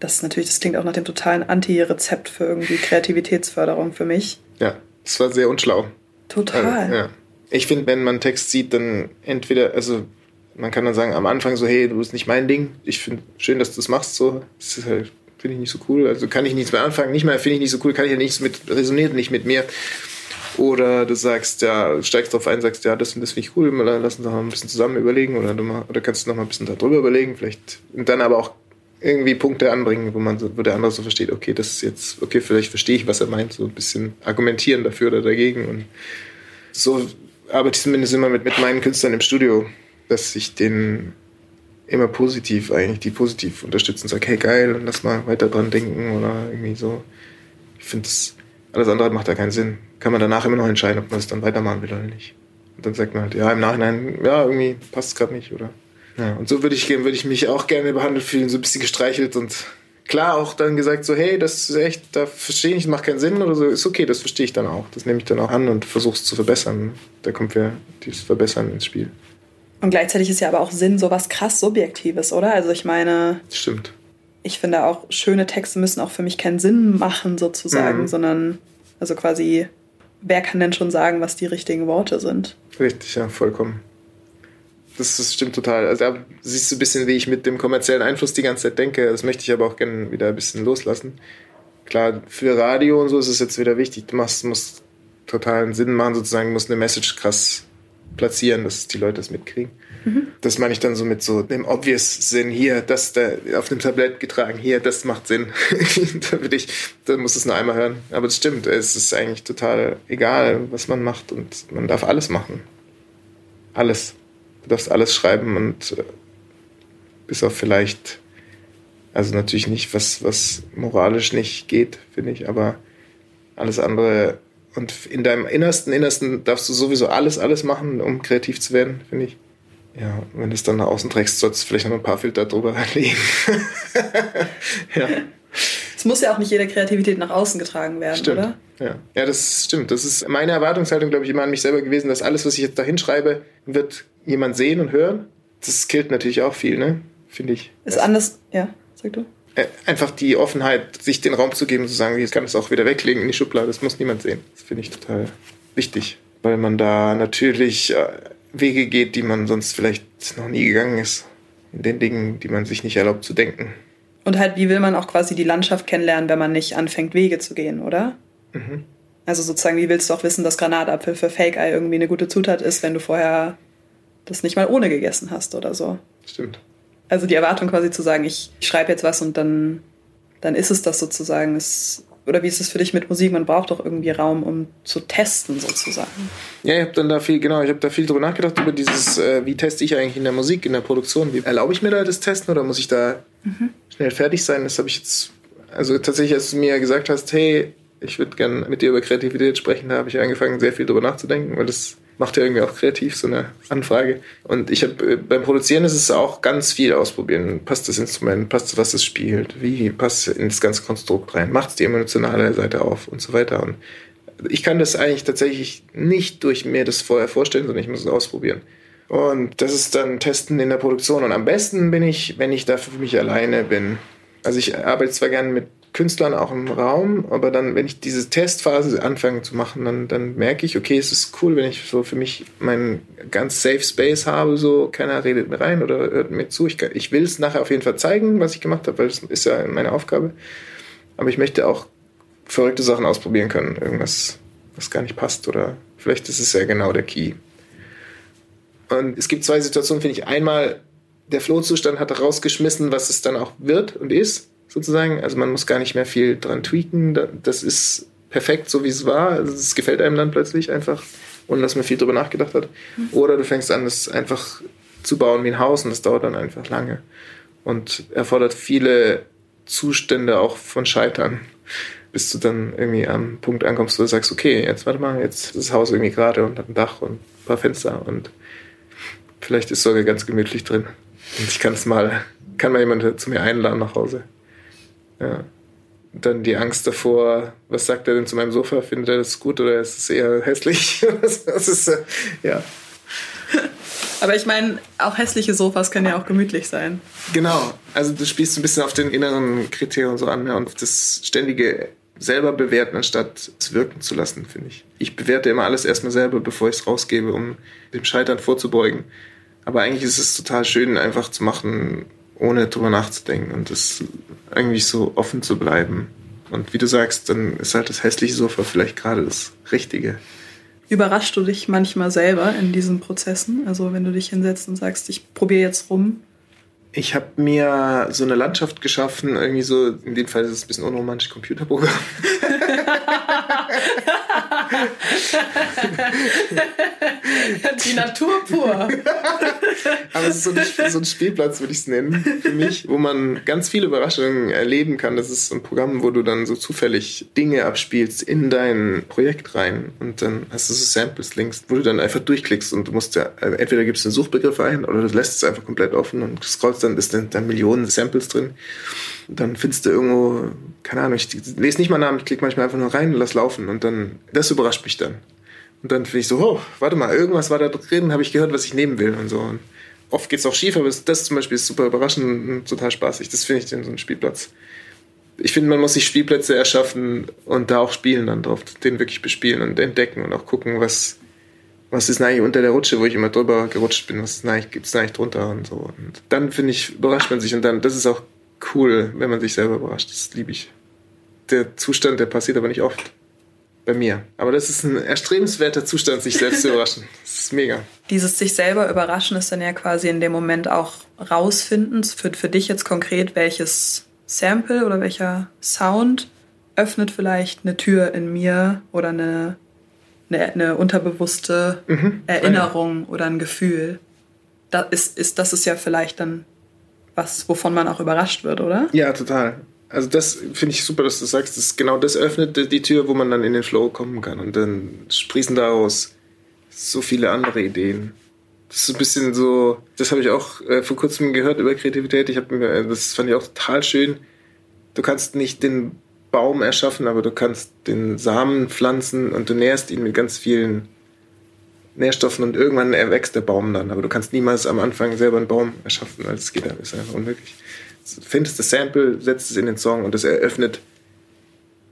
das ist natürlich, das klingt auch nach dem totalen Anti-Rezept für irgendwie Kreativitätsförderung für mich. Ja, das war sehr unschlau. Total. Also, ja. Ich finde, wenn man Text sieht, dann entweder, also Man kann dann sagen, am Anfang so, hey, du bist nicht mein Ding. Ich finde schön, dass du das machst. So, das ist halt, finde ich nicht so cool. Also kann ich nichts mehr anfangen. Nicht mehr finde ich nicht so cool, kann ich ja nichts mit, resoniert nicht mit mir. Oder du sagst, ja, steigst drauf ein, sagst, ja, das und das finde ich cool, lass uns doch mal ein bisschen zusammen überlegen. Oder, du mal, oder kannst du noch mal ein bisschen darüber überlegen. Vielleicht, und dann aber auch irgendwie Punkte anbringen, wo man so, wo der andere so versteht, okay, das ist jetzt, okay, vielleicht verstehe ich, was er meint, so ein bisschen argumentieren dafür oder dagegen. Und so arbeite ich zumindest immer mit, mit meinen Künstlern im Studio, dass ich den immer positiv eigentlich, die positiv unterstützen und sage, hey geil, und lass mal weiter dran denken oder irgendwie so. Ich finde alles andere macht da keinen Sinn. Kann man danach immer noch entscheiden, ob man es dann weitermachen will oder nicht. Und dann sagt man halt, ja, im Nachhinein, ja, irgendwie passt es gerade nicht, oder? Ja, und so würde ich, würde ich mich auch gerne behandelt fühlen, so ein bisschen gestreichelt und klar auch dann gesagt so, hey, das ist echt, da verstehe ich, macht keinen Sinn oder so, ist okay, das verstehe ich dann auch. Das nehme ich dann auch an und versuche es zu verbessern. Da kommt ja dieses Verbessern ins Spiel. Und gleichzeitig ist ja aber auch Sinn so was krass Subjektives, oder? Also ich meine. Stimmt. Ich finde auch, schöne Texte müssen auch für mich keinen Sinn machen, sozusagen, mhm. sondern also quasi, wer kann denn schon sagen, was die richtigen Worte sind? Richtig, ja, vollkommen. Das, das stimmt total. Also da siehst du ein bisschen, wie ich mit dem kommerziellen Einfluss die ganze Zeit denke. Das möchte ich aber auch gerne wieder ein bisschen loslassen. Klar, für Radio und so ist es jetzt wieder wichtig. Du machst, musst totalen Sinn machen, sozusagen, musst eine Message krass platzieren, dass die Leute das mitkriegen. Mhm. Das meine ich dann so mit so dem obvious Sinn hier, das da auf dem Tablett getragen, hier, das macht Sinn. [laughs] da würde ich, da muss es nur einmal hören. Aber es stimmt, es ist eigentlich total egal, was man macht und man darf alles machen. Alles. Du darfst alles schreiben und äh, bis auf vielleicht, also natürlich nicht, was, was moralisch nicht geht, finde ich, aber alles andere und in deinem Innersten, Innersten darfst du sowieso alles, alles machen, um kreativ zu werden, finde ich. Ja, wenn du es dann nach außen trägst, solltest du vielleicht noch ein paar Filter drüber [laughs] legen. ja. Es muss ja auch nicht jede Kreativität nach außen getragen werden, stimmt. oder? Ja. ja, das stimmt. Das ist meine Erwartungshaltung, glaube ich, immer an mich selber gewesen, dass alles, was ich jetzt da hinschreibe, wird jemand sehen und hören. Das killt natürlich auch viel, ne? Finde ich. Ist anders, ja, sag du. Einfach die Offenheit, sich den Raum zu geben, zu sagen, ich kann es auch wieder weglegen in die Schublade, das muss niemand sehen. Das finde ich total wichtig, weil man da natürlich äh, Wege geht, die man sonst vielleicht noch nie gegangen ist. In den Dingen, die man sich nicht erlaubt zu denken. Und halt, wie will man auch quasi die Landschaft kennenlernen, wenn man nicht anfängt, Wege zu gehen, oder? Mhm. Also sozusagen, wie willst du auch wissen, dass Granatapfel für Fake-Eye irgendwie eine gute Zutat ist, wenn du vorher das nicht mal ohne gegessen hast oder so? Stimmt. Also die Erwartung quasi zu sagen, ich, ich schreibe jetzt was und dann, dann ist es das sozusagen. Es, oder wie ist es für dich mit Musik? Man braucht doch irgendwie Raum, um zu testen sozusagen. Ja, ich habe dann da viel, genau, ich habe da viel drüber nachgedacht über dieses, äh, wie teste ich eigentlich in der Musik, in der Produktion? Wie erlaube ich mir da das Testen oder muss ich da mhm. schnell fertig sein? Das habe ich jetzt, also tatsächlich, als du mir gesagt hast, hey, ich würde gerne mit dir über Kreativität sprechen, da habe ich angefangen, sehr viel drüber nachzudenken, weil das macht ja irgendwie auch kreativ, so eine Anfrage. Und ich habe äh, beim Produzieren ist es auch ganz viel ausprobieren. Passt das Instrument, passt was es spielt, wie passt es ins ganze Konstrukt rein, macht es die emotionale Seite auf und so weiter. Und ich kann das eigentlich tatsächlich nicht durch mir das vorher vorstellen, sondern ich muss es ausprobieren. Und das ist dann Testen in der Produktion. Und am besten bin ich, wenn ich da für mich alleine bin. Also ich arbeite zwar gerne mit Künstlern auch im Raum, aber dann, wenn ich diese Testphase anfange zu machen, dann, dann merke ich, okay, es ist cool, wenn ich so für mich meinen ganz Safe Space habe, so keiner redet mir rein oder hört mir zu. Ich, ich will es nachher auf jeden Fall zeigen, was ich gemacht habe, weil das ist ja meine Aufgabe. Aber ich möchte auch verrückte Sachen ausprobieren können, irgendwas, was gar nicht passt oder vielleicht ist es ja genau der Key. Und es gibt zwei Situationen, finde ich. Einmal, der Flohzustand hat rausgeschmissen, was es dann auch wird und ist sozusagen. Also man muss gar nicht mehr viel dran tweaken. Das ist perfekt, so wie es war. Also es gefällt einem dann plötzlich einfach, ohne dass man viel drüber nachgedacht hat. Mhm. Oder du fängst an, das einfach zu bauen wie ein Haus und das dauert dann einfach lange. Und erfordert viele Zustände auch von Scheitern, bis du dann irgendwie am Punkt ankommst, wo du sagst, okay, jetzt warte mal, jetzt ist das Haus irgendwie gerade und hat ein Dach und ein paar Fenster und vielleicht ist sogar ganz gemütlich drin. Und ich kann es mal, kann mal jemand zu mir einladen nach Hause. Ja. Dann die Angst davor, was sagt er denn zu meinem Sofa? Findet er das gut oder ist es eher hässlich? [laughs] das ist, äh, ja. [laughs] Aber ich meine, auch hässliche Sofas können ja auch gemütlich sein. Genau. Also du spielst ein bisschen auf den inneren Kriterien so an ja, und auf das ständige selber bewerten, anstatt es wirken zu lassen, finde ich. Ich bewerte immer alles erstmal selber, bevor ich es rausgebe, um dem Scheitern vorzubeugen. Aber eigentlich ist es total schön, einfach zu machen, ohne drüber nachzudenken und das irgendwie so offen zu bleiben. Und wie du sagst, dann ist halt das hässliche Sofa vielleicht gerade das Richtige. Überraschst du dich manchmal selber in diesen Prozessen? Also wenn du dich hinsetzt und sagst, ich probiere jetzt rum, ich habe mir so eine Landschaft geschaffen, irgendwie so, in dem Fall ist es ein bisschen unromantisch Computerprogramm. [laughs] Die Natur pur. Aber es ist so ein, so ein Spielplatz, würde ich es nennen, für mich, wo man ganz viele Überraschungen erleben kann. Das ist ein Programm, wo du dann so zufällig Dinge abspielst in dein Projekt rein und dann hast du so Samples links, wo du dann einfach durchklickst und du musst ja, entweder gibst du einen Suchbegriff ein oder du lässt es einfach komplett offen und scrollst dann, ist dann, Millionen Samples drin. Dann findest du irgendwo, keine Ahnung, ich lese nicht mal Namen, ich klicke manchmal einfach nur rein und lass laufen und dann, das überrascht mich dann. Und dann finde ich so, oh, warte mal, irgendwas war da drin, habe ich gehört, was ich nehmen will und so. Und oft geht es auch schief, aber das zum Beispiel ist super überraschend und total spaßig. Das finde ich in so einem Spielplatz. Ich finde, man muss sich Spielplätze erschaffen und da auch spielen dann drauf, den wirklich bespielen und entdecken und auch gucken, was, was ist eigentlich unter der Rutsche, wo ich immer drüber gerutscht bin, was gibt es eigentlich drunter und so. Und dann, finde ich, überrascht man sich und dann, das ist auch cool, wenn man sich selber überrascht. Das liebe ich. Der Zustand, der passiert aber nicht oft bei mir. Aber das ist ein erstrebenswerter Zustand, sich selbst zu [laughs] überraschen. Das ist mega. Dieses sich selber überraschen ist dann ja quasi in dem Moment auch rausfinden. Für, für dich jetzt konkret, welches Sample oder welcher Sound öffnet vielleicht eine Tür in mir oder eine, eine, eine unterbewusste mhm. Erinnerung ja. oder ein Gefühl. Das ist, ist, das ist ja vielleicht dann was, wovon man auch überrascht wird, oder? Ja, total also das finde ich super, dass du sagst, das genau das öffnet die Tür, wo man dann in den Flow kommen kann und dann sprießen daraus so viele andere Ideen. Das ist ein bisschen so, das habe ich auch äh, vor kurzem gehört über Kreativität. Ich habe mir, äh, das fand ich auch total schön. Du kannst nicht den Baum erschaffen, aber du kannst den Samen pflanzen und du nährst ihn mit ganz vielen Nährstoffen und irgendwann erwächst der Baum dann. Aber du kannst niemals am Anfang selber einen Baum erschaffen, weil es geht, das ist einfach unmöglich findest das Sample, setzt es in den Song und das eröffnet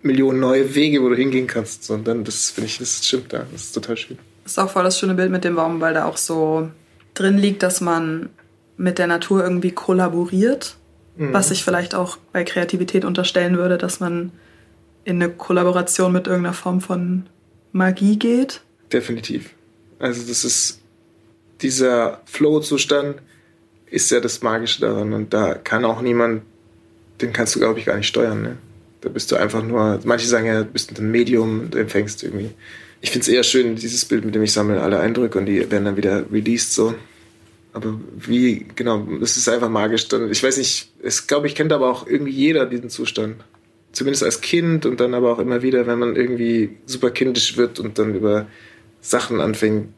Millionen neue Wege, wo du hingehen kannst. Und dann, das finde ich, das stimmt da. Das ist total schön. Das ist auch voll das schöne Bild mit dem Baum, weil da auch so drin liegt, dass man mit der Natur irgendwie kollaboriert. Mhm. Was ich vielleicht auch bei Kreativität unterstellen würde, dass man in eine Kollaboration mit irgendeiner Form von Magie geht. Definitiv. Also das ist dieser Flow-Zustand, ist ja das Magische daran. Und da kann auch niemand, den kannst du, glaube ich, gar nicht steuern. Ne? Da bist du einfach nur, manche sagen ja, du bist ein Medium und empfängst irgendwie. Ich finde es eher schön, dieses Bild, mit dem ich sammle alle Eindrücke und die werden dann wieder released so. Aber wie, genau, das ist einfach magisch. Ich weiß nicht, es glaube ich, kennt aber auch irgendwie jeder diesen Zustand. Zumindest als Kind und dann aber auch immer wieder, wenn man irgendwie super kindisch wird und dann über Sachen anfängt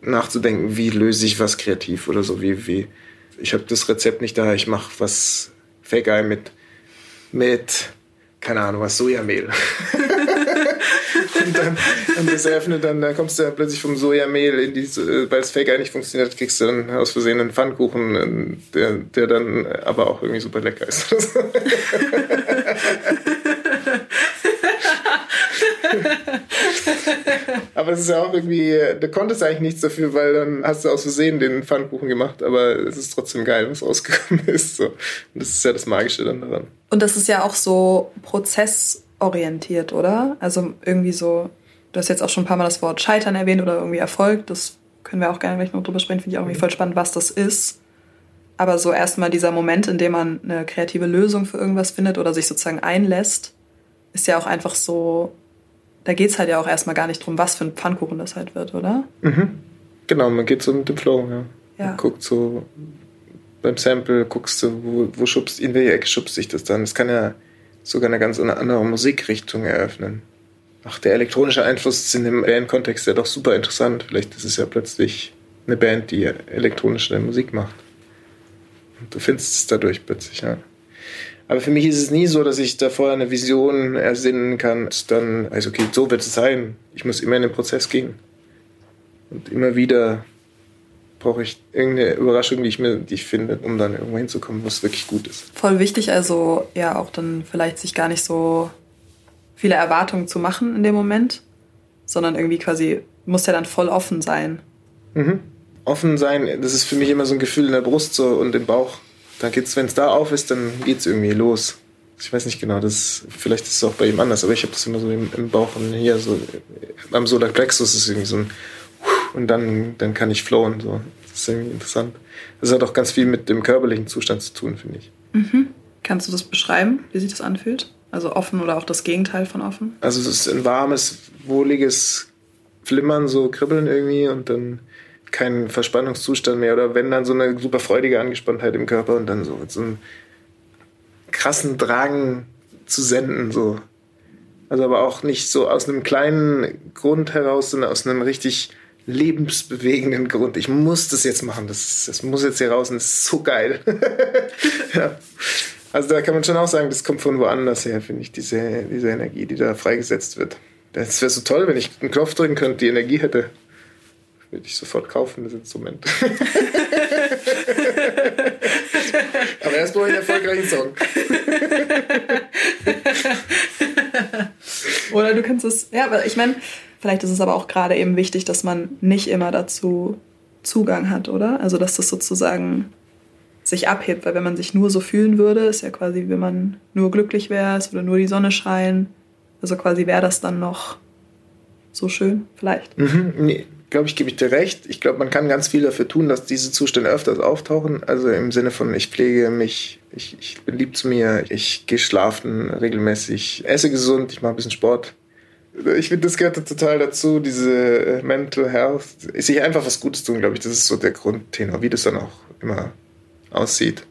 nachzudenken, wie löse ich was kreativ oder so, wie, wie, ich habe das Rezept nicht da, ich mache was Fake Eye mit, mit, keine Ahnung, was, Sojamehl. [laughs] und dann, und das eröffnet dann, dann kommst du ja plötzlich vom Sojamehl in die, weil das Fake Eye nicht funktioniert, kriegst du dann aus Versehen einen Pfannkuchen, der, der dann aber auch irgendwie super lecker ist. [laughs] aber es ist ja auch irgendwie, du konntest eigentlich nichts dafür, weil dann hast du aus Versehen den Pfannkuchen gemacht, aber es ist trotzdem geil, was rausgekommen [laughs] ist. So. Und das ist ja das Magische dann daran. Und das ist ja auch so prozessorientiert, oder? Also irgendwie so, du hast jetzt auch schon ein paar Mal das Wort Scheitern erwähnt oder irgendwie Erfolg. Das können wir auch gerne gleich noch drüber sprechen, finde ich auch irgendwie voll spannend, was das ist. Aber so erstmal dieser Moment, in dem man eine kreative Lösung für irgendwas findet oder sich sozusagen einlässt, ist ja auch einfach so da geht es halt ja auch erstmal gar nicht drum, was für ein Pfannkuchen das halt wird, oder? Mhm. Genau, man geht so mit dem Flow, ja. ja. Man guckt so beim Sample, guckst du, wo, wo schubst, in welche Ecke schubst sich das dann. Das kann ja sogar eine ganz andere Musikrichtung eröffnen. Ach, der elektronische Einfluss ist in dem Bandkontext ja doch super interessant. Vielleicht ist es ja plötzlich eine Band, die elektronische Musik macht. Und du findest es dadurch plötzlich, ja. Aber für mich ist es nie so, dass ich da vorher eine Vision ersinnen kann. Dann, also okay, so wird es sein. Ich muss immer in den Prozess gehen. Und immer wieder brauche ich irgendeine Überraschung, die ich mir, die ich finde, um dann irgendwo hinzukommen, wo es wirklich gut ist. Voll wichtig, also ja auch dann vielleicht sich gar nicht so viele Erwartungen zu machen in dem Moment, sondern irgendwie quasi muss ja dann voll offen sein. Mhm. offen sein, das ist für mich immer so ein Gefühl in der Brust so und im Bauch. Da geht's, wenn es da auf ist, dann geht's irgendwie los. Ich weiß nicht genau, das vielleicht ist es auch bei ihm anders, aber ich habe das immer so im, im, Bauch und hier so beim Solarplexus ist irgendwie so ein und dann dann kann ich flowen so. Das ist irgendwie interessant. Das hat auch ganz viel mit dem körperlichen Zustand zu tun, finde ich. Mhm. Kannst du das beschreiben, wie sich das anfühlt? Also offen oder auch das Gegenteil von offen? Also es ist ein warmes, wohliges Flimmern, so kribbeln irgendwie und dann kein Verspannungszustand mehr oder wenn dann so eine super freudige Angespanntheit im Körper und dann so, so einen krassen Drang zu senden, so. Also aber auch nicht so aus einem kleinen Grund heraus, sondern aus einem richtig lebensbewegenden Grund. Ich muss das jetzt machen, das, das muss jetzt hier raus und das ist so geil. [laughs] ja. Also da kann man schon auch sagen, das kommt von woanders her, finde ich, diese, diese Energie, die da freigesetzt wird. Das wäre so toll, wenn ich einen Knopf drücken könnte, die Energie hätte. Würde ich sofort kaufen, das Instrument. [laughs] [laughs] Aber erst brauche ich einen erfolgreichen Song. Oder du kannst es, ja, aber ich meine, vielleicht ist es aber auch gerade eben wichtig, dass man nicht immer dazu Zugang hat, oder? Also, dass das sozusagen sich abhebt, weil wenn man sich nur so fühlen würde, ist ja quasi, wenn man nur glücklich wäre, es würde nur die Sonne scheinen. Also quasi wäre das dann noch so schön, vielleicht. Mhm, nee, glaube ich, gebe ich dir recht. Ich glaube, man kann ganz viel dafür tun, dass diese Zustände öfters auftauchen. Also im Sinne von, ich pflege mich, ich, ich bin lieb zu mir, ich gehe schlafen regelmäßig, esse gesund, ich mache ein bisschen Sport. Ich finde, das gehört total dazu, diese äh, Mental Health. Sich einfach was Gutes tun, glaube ich, das ist so der Grundtenor, wie das dann auch immer aussieht.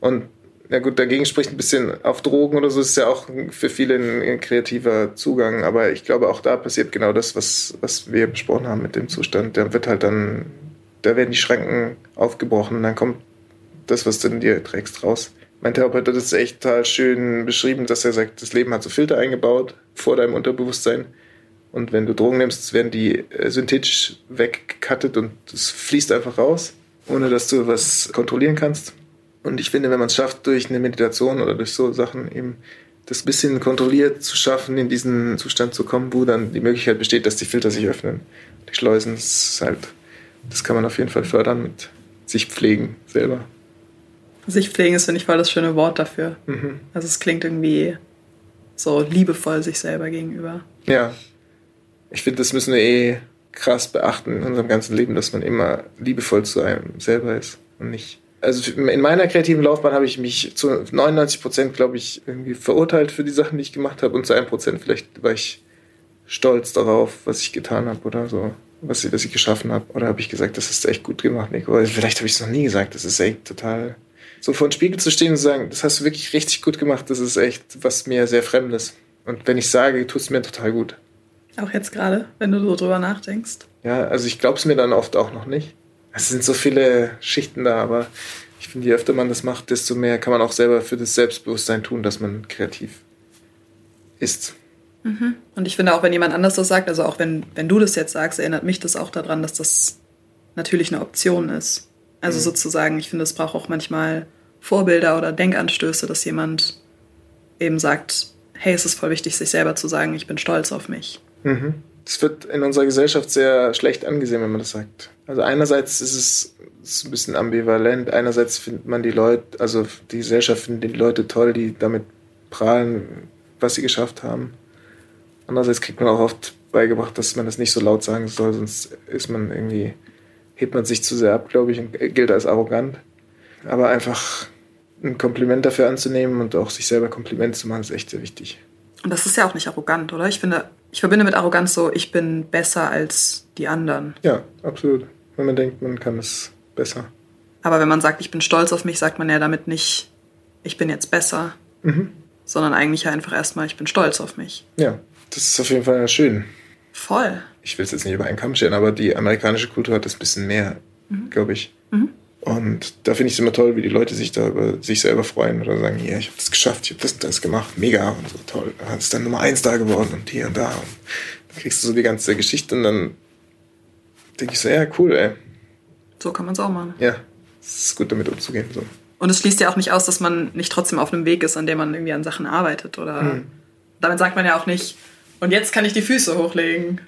Und ja gut, dagegen spricht ein bisschen auf Drogen oder so, ist ja auch für viele ein, ein, kreativer Zugang, aber ich glaube, auch da passiert genau das, was, was wir besprochen haben mit dem Zustand. Da wird halt dann, da werden die Schranken aufgebrochen und dann kommt das, was du in dir trägst, raus. Mein Therapeut hat das echt total schön beschrieben, dass er sagt, das Leben hat so Filter eingebaut vor deinem Unterbewusstsein. Und wenn du Drogen nimmst, werden die äh, synthetisch weggekattet und es fließt einfach raus, ohne dass du was kontrollieren kannst. Und ich finde, wenn man es schafft, durch eine Meditation oder durch so Sachen eben das bisschen kontrolliert zu schaffen, in diesen Zustand zu kommen, wo dann die Möglichkeit besteht, dass die Filter sich öffnen. Die Schleusen, das, halt, das kann man auf jeden Fall fördern mit sich pflegen selber. Sich pflegen ist, finde ich, voll das schöne Wort dafür. Mhm. Also es klingt irgendwie so liebevoll sich selber gegenüber. Ja. Ich finde, das müssen wir eh krass beachten in unserem ganzen Leben, dass man immer liebevoll zu einem selber ist und nicht also in meiner kreativen Laufbahn habe ich mich zu 99 Prozent, glaube ich, irgendwie verurteilt für die Sachen, die ich gemacht habe und zu einem Prozent vielleicht war ich stolz darauf, was ich getan habe oder so, was ich, was ich geschaffen habe. Oder habe ich gesagt, das ist echt gut gemacht, Nico. Oder vielleicht habe ich es noch nie gesagt, das ist echt total... So vor dem Spiegel zu stehen und zu sagen, das hast du wirklich richtig gut gemacht, das ist echt was mir sehr Fremdes. Und wenn ich sage, tut es mir total gut. Auch jetzt gerade, wenn du so drüber nachdenkst. Ja, also ich glaube es mir dann oft auch noch nicht. Es sind so viele Schichten da, aber ich finde, je öfter man das macht, desto mehr kann man auch selber für das Selbstbewusstsein tun, dass man kreativ ist. Mhm. Und ich finde auch, wenn jemand anders das sagt, also auch wenn, wenn du das jetzt sagst, erinnert mich das auch daran, dass das natürlich eine Option ist. Also mhm. sozusagen, ich finde, es braucht auch manchmal Vorbilder oder Denkanstöße, dass jemand eben sagt, hey, es ist voll wichtig, sich selber zu sagen, ich bin stolz auf mich. Mhm. Das wird in unserer Gesellschaft sehr schlecht angesehen, wenn man das sagt. Also einerseits ist es ist ein bisschen ambivalent. Einerseits findet man die Leute, also die Gesellschaft findet die Leute toll, die damit prahlen, was sie geschafft haben. Andererseits kriegt man auch oft beigebracht, dass man das nicht so laut sagen soll, sonst ist man irgendwie, hebt man sich zu sehr ab, glaube ich, und gilt als arrogant. Aber einfach ein Kompliment dafür anzunehmen und auch sich selber Kompliment zu machen, ist echt sehr wichtig. Und das ist ja auch nicht arrogant, oder? Ich finde, ich verbinde mit Arroganz so, ich bin besser als die anderen. Ja, absolut wenn man denkt, man kann es besser. Aber wenn man sagt, ich bin stolz auf mich, sagt man ja damit nicht, ich bin jetzt besser, mhm. sondern eigentlich einfach erstmal, ich bin stolz auf mich. Ja, das ist auf jeden Fall schön. Voll. Ich will es jetzt nicht über einen Kamm stellen, aber die amerikanische Kultur hat das ein bisschen mehr, mhm. glaube ich. Mhm. Und da finde ich es immer toll, wie die Leute sich da über sich selber freuen oder sagen, hier, ich habe das geschafft, ich habe das und das gemacht, mega und so toll. Dann ist dann Nummer eins da geworden und hier und da. Und dann kriegst du so die ganze Geschichte und dann denke ich so, ja, cool, ey. So kann man es auch machen. Ja, es ist gut damit umzugehen. So. Und es schließt ja auch nicht aus, dass man nicht trotzdem auf einem Weg ist, an dem man irgendwie an Sachen arbeitet. Oder hm. damit sagt man ja auch nicht, und jetzt kann ich die Füße hochlegen.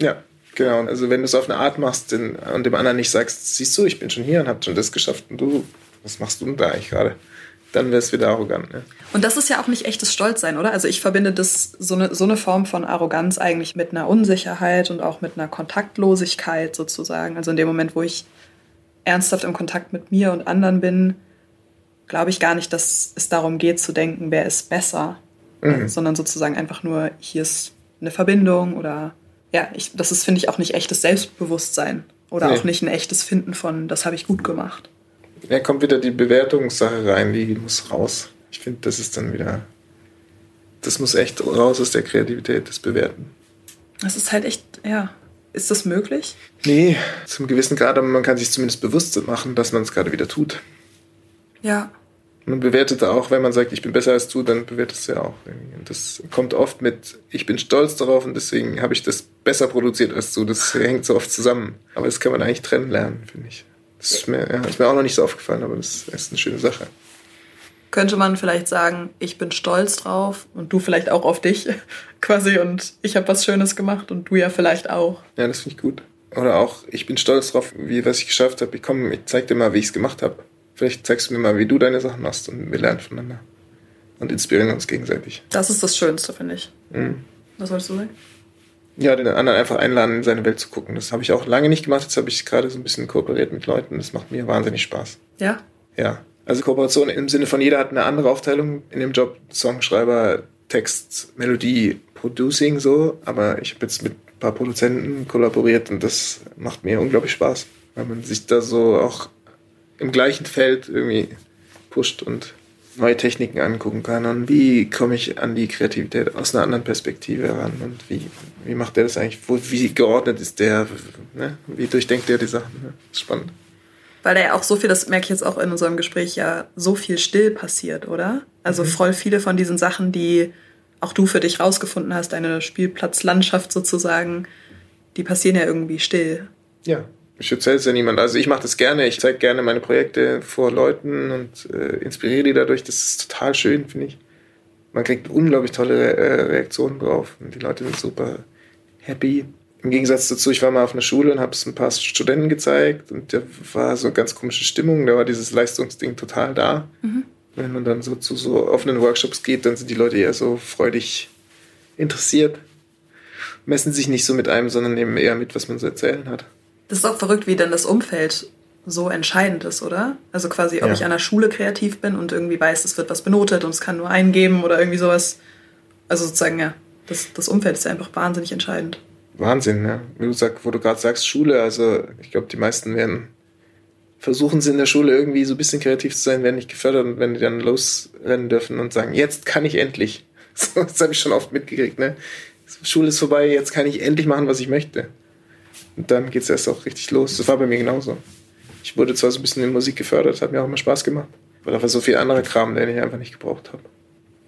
Ja, Genau, also wenn du es auf eine Art machst den, und dem anderen nicht sagst, siehst du, ich bin schon hier und habe schon das geschafft und du, was machst du denn da eigentlich gerade? Dann wäre es wieder arrogant. Ne? Und das ist ja auch nicht echtes Stolzsein, oder? Also ich verbinde das so eine, so eine Form von Arroganz eigentlich mit einer Unsicherheit und auch mit einer Kontaktlosigkeit sozusagen. Also in dem Moment, wo ich ernsthaft im Kontakt mit mir und anderen bin, glaube ich gar nicht, dass es darum geht zu denken, wer ist besser, mhm. sondern sozusagen einfach nur, hier ist eine Verbindung oder ja, ich, das ist, finde ich, auch nicht echtes Selbstbewusstsein oder nee. auch nicht ein echtes Finden von, das habe ich gut gemacht. Ja, kommt wieder die Bewertungssache rein, die muss raus. Ich finde, das ist dann wieder, das muss echt raus aus der Kreativität, das Bewerten. Das ist halt echt, ja. Ist das möglich? Nee, zum gewissen Grad, aber man kann sich zumindest bewusst machen, dass man es gerade wieder tut. Ja. Man bewertet auch, wenn man sagt, ich bin besser als du, dann bewertest du ja auch. Und das kommt oft mit, ich bin stolz darauf und deswegen habe ich das besser produziert als du. Das hängt so oft zusammen. Aber das kann man eigentlich trennen lernen, finde ich. Das ist mir, ja, ist mir auch noch nicht so aufgefallen, aber das ist eine schöne Sache. Könnte man vielleicht sagen, ich bin stolz drauf und du vielleicht auch auf dich [laughs] quasi und ich habe was Schönes gemacht und du ja vielleicht auch. Ja, das finde ich gut. Oder auch, ich bin stolz drauf, wie was ich geschafft habe. Ich komme, ich zeig dir mal, wie ich es gemacht habe. Vielleicht zeigst du mir mal, wie du deine Sachen machst und wir lernen voneinander. Und inspirieren uns gegenseitig. Das ist das Schönste, finde ich. Mhm. Was wolltest du sagen? Ja, den anderen einfach einladen, in seine Welt zu gucken. Das habe ich auch lange nicht gemacht. Jetzt habe ich gerade so ein bisschen kooperiert mit Leuten. Das macht mir wahnsinnig Spaß. Ja? Ja. Also Kooperation im Sinne von jeder hat eine andere Aufteilung in dem Job. Songschreiber, Text, Melodie, Producing so. Aber ich habe jetzt mit ein paar Produzenten kollaboriert und das macht mir unglaublich Spaß. Weil man sich da so auch im gleichen Feld irgendwie pusht und neue Techniken angucken kann und wie komme ich an die Kreativität aus einer anderen Perspektive ran und wie, wie macht der das eigentlich, wo, wie geordnet ist der, ne? wie durchdenkt der die Sachen. Ne? Das ist spannend. Weil da ja auch so viel, das merke ich jetzt auch in unserem Gespräch, ja so viel still passiert, oder? Also mhm. voll viele von diesen Sachen, die auch du für dich rausgefunden hast, deine Spielplatzlandschaft sozusagen, die passieren ja irgendwie still. Ja, ich erzähle es ja niemand. Also ich mache das gerne. Ich zeige gerne meine Projekte vor Leuten und äh, inspiriere die dadurch. Das ist total schön, finde ich. Man kriegt unglaublich tolle Re äh, Reaktionen drauf. Und die Leute sind super happy. Im Gegensatz dazu, ich war mal auf einer Schule und habe es ein paar Studenten gezeigt und da war so eine ganz komische Stimmung. Da war dieses Leistungsding total da. Mhm. Wenn man dann so zu so offenen Workshops geht, dann sind die Leute eher so freudig interessiert. Messen sich nicht so mit einem, sondern nehmen eher mit, was man zu erzählen hat. Das ist auch verrückt, wie dann das Umfeld so entscheidend ist, oder? Also quasi, ob ja. ich an der Schule kreativ bin und irgendwie weiß, es wird was benotet und es kann nur eingeben oder irgendwie sowas. Also sozusagen, ja, das, das Umfeld ist ja einfach wahnsinnig entscheidend. Wahnsinn, ja. Wie du sag, wo du gerade sagst, Schule, also ich glaube, die meisten werden versuchen sie in der Schule irgendwie so ein bisschen kreativ zu sein, werden nicht gefördert und wenn die dann losrennen dürfen und sagen, jetzt kann ich endlich. [laughs] das habe ich schon oft mitgekriegt, ne? Schule ist vorbei, jetzt kann ich endlich machen, was ich möchte. Und dann geht es erst auch richtig los. Das war bei mir genauso. Ich wurde zwar so ein bisschen in Musik gefördert, hat mir auch immer Spaß gemacht. Aber da war so viel anderer Kram, den ich einfach nicht gebraucht habe.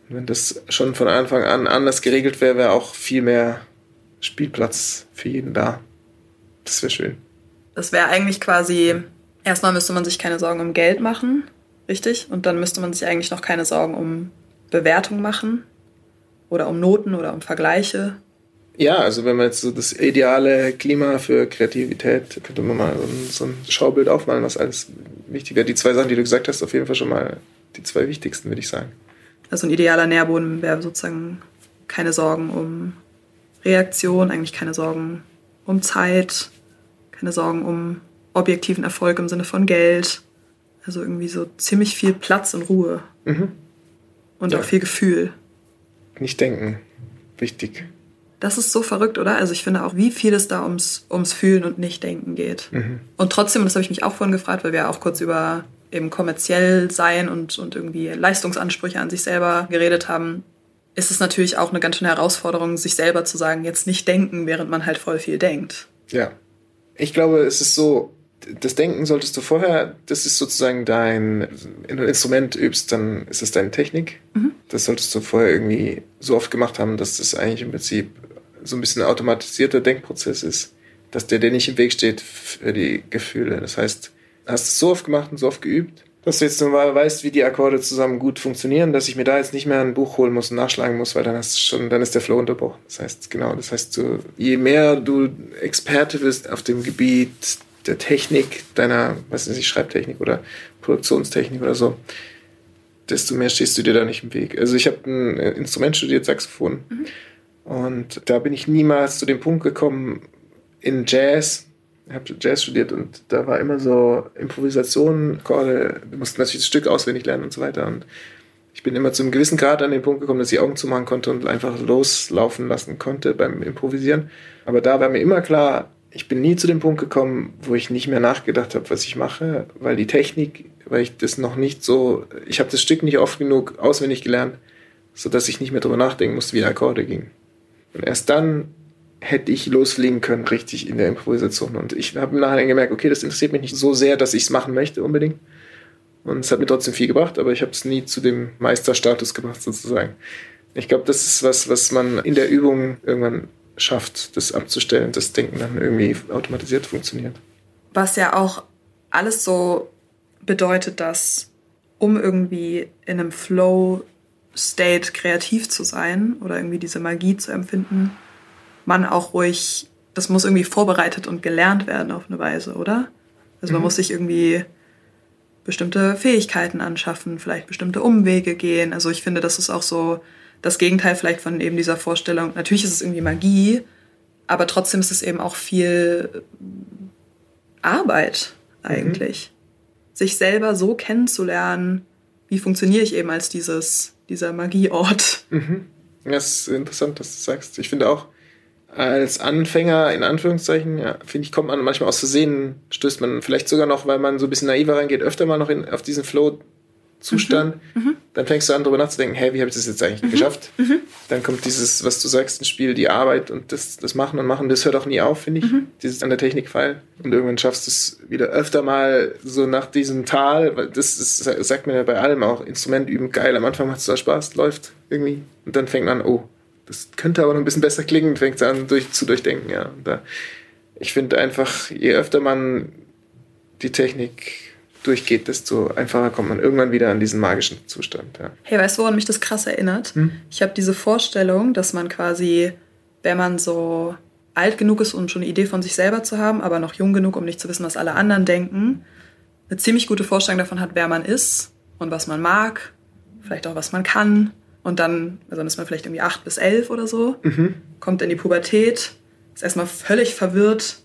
Und wenn das schon von Anfang an anders geregelt wäre, wäre auch viel mehr Spielplatz für jeden da. Das wäre schön. Das wäre eigentlich quasi, erstmal müsste man sich keine Sorgen um Geld machen, richtig? Und dann müsste man sich eigentlich noch keine Sorgen um Bewertung machen oder um Noten oder um Vergleiche. Ja, also wenn man jetzt so das ideale Klima für Kreativität, könnte man mal so ein Schaubild aufmalen, was alles wichtiger. Die zwei Sachen, die du gesagt hast, auf jeden Fall schon mal die zwei wichtigsten, würde ich sagen. Also ein idealer Nährboden wäre sozusagen keine Sorgen um Reaktion, eigentlich keine Sorgen um Zeit, keine Sorgen um objektiven Erfolg im Sinne von Geld. Also irgendwie so ziemlich viel Platz und Ruhe. Mhm. Und ja. auch viel Gefühl. Nicht denken. Wichtig. Das ist so verrückt, oder? Also ich finde auch, wie viel es da ums, ums Fühlen und Nicht-Denken geht. Mhm. Und trotzdem, und das habe ich mich auch vorhin gefragt, weil wir auch kurz über eben kommerziell sein und, und irgendwie Leistungsansprüche an sich selber geredet haben, ist es natürlich auch eine ganz schöne Herausforderung, sich selber zu sagen, jetzt nicht denken, während man halt voll viel denkt. Ja. Ich glaube, es ist so, das Denken solltest du vorher, das ist sozusagen dein, wenn du ein Instrument übst, dann ist es deine Technik. Mhm. Das solltest du vorher irgendwie so oft gemacht haben, dass das eigentlich im Prinzip so ein bisschen ein automatisierter Denkprozess ist, dass der dir nicht im Weg steht für die Gefühle. Das heißt, hast es so oft gemacht und so oft geübt, dass du jetzt nur mal weißt, wie die Akkorde zusammen gut funktionieren, dass ich mir da jetzt nicht mehr ein Buch holen muss und nachschlagen muss, weil dann hast schon, dann ist der Flow unterbrochen. Das heißt, genau, das heißt, du, je mehr du Experte wirst auf dem Gebiet der Technik, deiner, weiß ich, Schreibtechnik oder Produktionstechnik oder so, desto mehr stehst du dir da nicht im Weg. Also ich habe ein Instrument studiert, Saxophon. Mhm. Und da bin ich niemals zu dem Punkt gekommen, in Jazz, ich habe Jazz studiert und da war immer so Improvisation, Chorde, du musst natürlich das Stück auswendig lernen und so weiter. Und ich bin immer zu einem gewissen Grad an den Punkt gekommen, dass ich Augen zumachen konnte und einfach loslaufen lassen konnte beim Improvisieren. Aber da war mir immer klar, ich bin nie zu dem Punkt gekommen, wo ich nicht mehr nachgedacht habe, was ich mache, weil die Technik, weil ich das noch nicht so, ich habe das Stück nicht oft genug auswendig gelernt, sodass ich nicht mehr darüber nachdenken musste, wie Akkorde ging. Und erst dann hätte ich loslegen können, richtig in der Improvisation. Und ich habe im Nachhinein gemerkt, okay, das interessiert mich nicht so sehr, dass ich es machen möchte unbedingt. Und es hat mir trotzdem viel gebracht, aber ich habe es nie zu dem Meisterstatus gebracht, sozusagen. Ich glaube, das ist was, was man in der Übung irgendwann schafft, das abzustellen, das Denken dann irgendwie automatisiert funktioniert. Was ja auch alles so bedeutet, dass um irgendwie in einem Flow-State kreativ zu sein oder irgendwie diese Magie zu empfinden, man auch ruhig, das muss irgendwie vorbereitet und gelernt werden auf eine Weise, oder? Also man mhm. muss sich irgendwie bestimmte Fähigkeiten anschaffen, vielleicht bestimmte Umwege gehen. Also ich finde, das ist auch so das Gegenteil vielleicht von eben dieser Vorstellung. Natürlich ist es irgendwie Magie, aber trotzdem ist es eben auch viel Arbeit eigentlich. Mhm. Sich selber so kennenzulernen, wie funktioniere ich eben als dieses, dieser Magieort. Mhm. Das ist interessant, dass du sagst. Ich finde auch, als Anfänger, in Anführungszeichen, ja, finde ich, kommt man manchmal aus Versehen, stößt man vielleicht sogar noch, weil man so ein bisschen naiver reingeht, öfter mal noch in, auf diesen Flow-Zustand. Mhm. Mhm. Dann fängst du an, darüber nachzudenken, hey, wie habe ich das jetzt eigentlich mhm. geschafft? Mhm. Dann kommt dieses, was du sagst, ins Spiel, die Arbeit und das, das Machen und Machen, das hört auch nie auf, finde ich. Mhm. Dieses an der Technik feilen. Und irgendwann schaffst du es wieder öfter mal so nach diesem Tal, weil das, ist, sagt man ja bei allem auch, Instrument üben, geil, am Anfang macht es da Spaß, läuft irgendwie. Und dann fängt man an, oh, das könnte aber noch ein bisschen besser klingen, fängt es an durch, zu durchdenken, ja. Da, ich finde einfach, je öfter man die Technik durchgeht, desto einfacher kommt man irgendwann wieder an diesen magischen Zustand. Ja. Hey, weißt du, woran mich das krass erinnert? Hm? Ich habe diese Vorstellung, dass man quasi, wenn man so alt genug ist, um schon eine Idee von sich selber zu haben, aber noch jung genug, um nicht zu wissen, was alle anderen denken, eine ziemlich gute Vorstellung davon hat, wer man ist und was man mag, vielleicht auch was man kann und dann, also dann ist man vielleicht irgendwie acht bis elf oder so, mhm. kommt in die Pubertät, ist erstmal völlig verwirrt,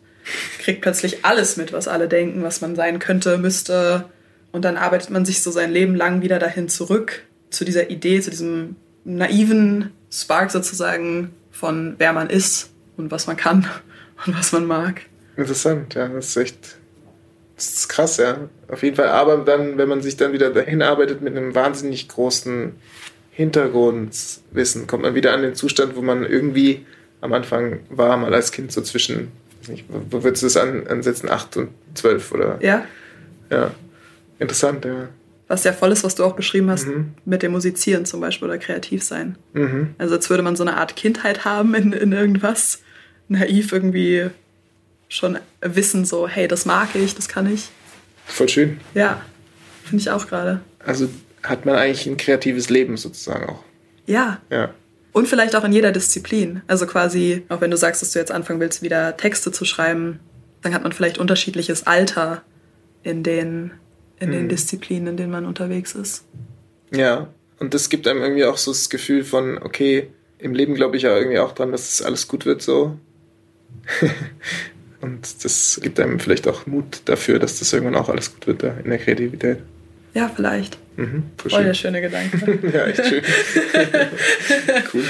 kriegt plötzlich alles mit, was alle denken, was man sein könnte, müsste. Und dann arbeitet man sich so sein Leben lang wieder dahin zurück, zu dieser Idee, zu diesem naiven Spark sozusagen von wer man ist und was man kann [laughs] und was man mag. Interessant, ja, das ist echt. Das ist krass, ja. Auf jeden Fall. Aber dann, wenn man sich dann wieder dahin arbeitet mit einem wahnsinnig großen Hintergrundwissen kommt man wieder an den Zustand, wo man irgendwie am Anfang war, mal als Kind so zwischen, nicht, wo würdest du das an, ansetzen, 8 und 12 oder? Ja. Ja. Interessant, ja. Was ja voll ist, was du auch beschrieben hast, mhm. mit dem Musizieren zum Beispiel oder kreativ sein. Mhm. Also als würde man so eine Art Kindheit haben in, in irgendwas, naiv irgendwie schon wissen, so, hey, das mag ich, das kann ich. Voll schön. Ja, finde ich auch gerade. Also hat man eigentlich ein kreatives Leben sozusagen auch. Ja. Ja. Und vielleicht auch in jeder Disziplin. Also quasi, auch wenn du sagst, dass du jetzt anfangen willst, wieder Texte zu schreiben, dann hat man vielleicht unterschiedliches Alter in den, in den hm. Disziplinen, in denen man unterwegs ist. Ja, und das gibt einem irgendwie auch so das Gefühl von, okay, im Leben glaube ich ja irgendwie auch dran, dass es alles gut wird so. [laughs] und das gibt einem vielleicht auch Mut dafür, dass das irgendwann auch alles gut wird da in der Kreativität. Ja, vielleicht. Mhm, voll der schöne Gedanke. [laughs] ja, echt schön. [laughs] cool.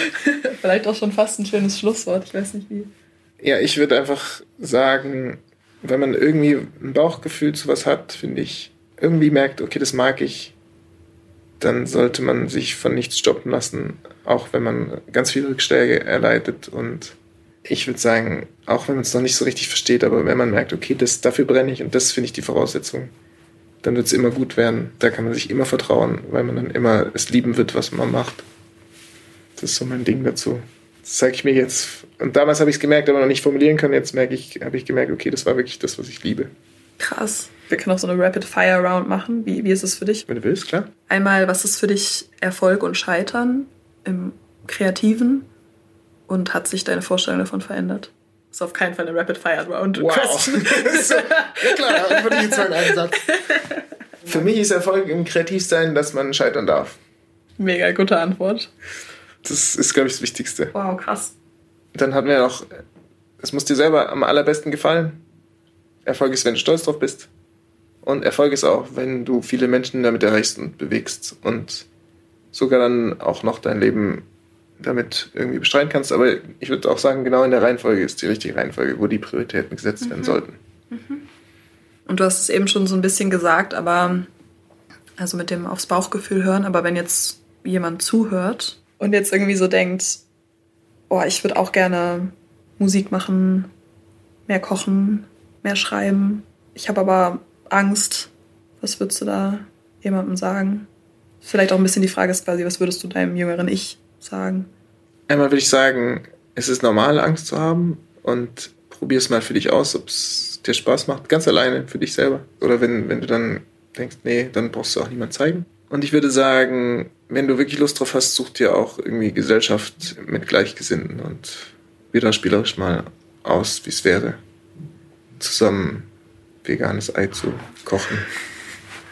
Vielleicht auch schon fast ein schönes Schlusswort, ich weiß nicht wie. Ja, ich würde einfach sagen, wenn man irgendwie ein Bauchgefühl zu was hat, finde ich, irgendwie merkt, okay, das mag ich, dann sollte man sich von nichts stoppen lassen, auch wenn man ganz viel Rückschläge erleidet. Und ich würde sagen, auch wenn man es noch nicht so richtig versteht, aber wenn man merkt, okay, das, dafür brenne ich und das finde ich die Voraussetzung, dann wird es immer gut werden. Da kann man sich immer vertrauen, weil man dann immer es lieben wird, was man macht. Das ist so mein Ding dazu. Das zeige ich mir jetzt. Und damals habe ich es gemerkt, aber noch nicht formulieren können. Jetzt merke ich, habe ich gemerkt, okay, das war wirklich das, was ich liebe. Krass. Wir können auch so eine Rapid-Fire-Round machen. Wie, wie ist es für dich? Wenn du willst, klar. Einmal, was ist für dich Erfolg und Scheitern im Kreativen? Und hat sich deine Vorstellung davon verändert? Ist auf keinen Fall eine Rapid-Fire-Round. Wow. [laughs] So, ja klar, würde ich jetzt mal einen Einsatz. [laughs] Für mich ist Erfolg im Kreativsein, dass man scheitern darf. Mega gute Antwort. Das ist, glaube ich, das Wichtigste. Wow, krass. Dann hatten wir noch, es muss dir selber am allerbesten gefallen. Erfolg ist, wenn du stolz drauf bist. Und Erfolg ist auch, wenn du viele Menschen damit erreichst und bewegst und sogar dann auch noch dein Leben damit irgendwie bestreiten kannst. Aber ich würde auch sagen, genau in der Reihenfolge ist die richtige Reihenfolge, wo die Prioritäten gesetzt werden sollten. Und du hast es eben schon so ein bisschen gesagt, aber also mit dem aufs Bauchgefühl hören, aber wenn jetzt jemand zuhört und jetzt irgendwie so denkt, oh, ich würde auch gerne Musik machen, mehr kochen, mehr schreiben. Ich habe aber Angst. Was würdest du da jemandem sagen? Vielleicht auch ein bisschen die Frage ist quasi, was würdest du deinem jüngeren Ich sagen? Einmal würde ich sagen, es ist normal, Angst zu haben und probier es mal für dich aus, ob es dir Spaß macht, ganz alleine für dich selber. Oder wenn, wenn du dann denkst, nee, dann brauchst du auch niemand zeigen. Und ich würde sagen, wenn du wirklich Lust drauf hast, such dir auch irgendwie Gesellschaft mit Gleichgesinnten und wieder spielerisch mal aus, wie es wäre, zusammen veganes Ei zu kochen.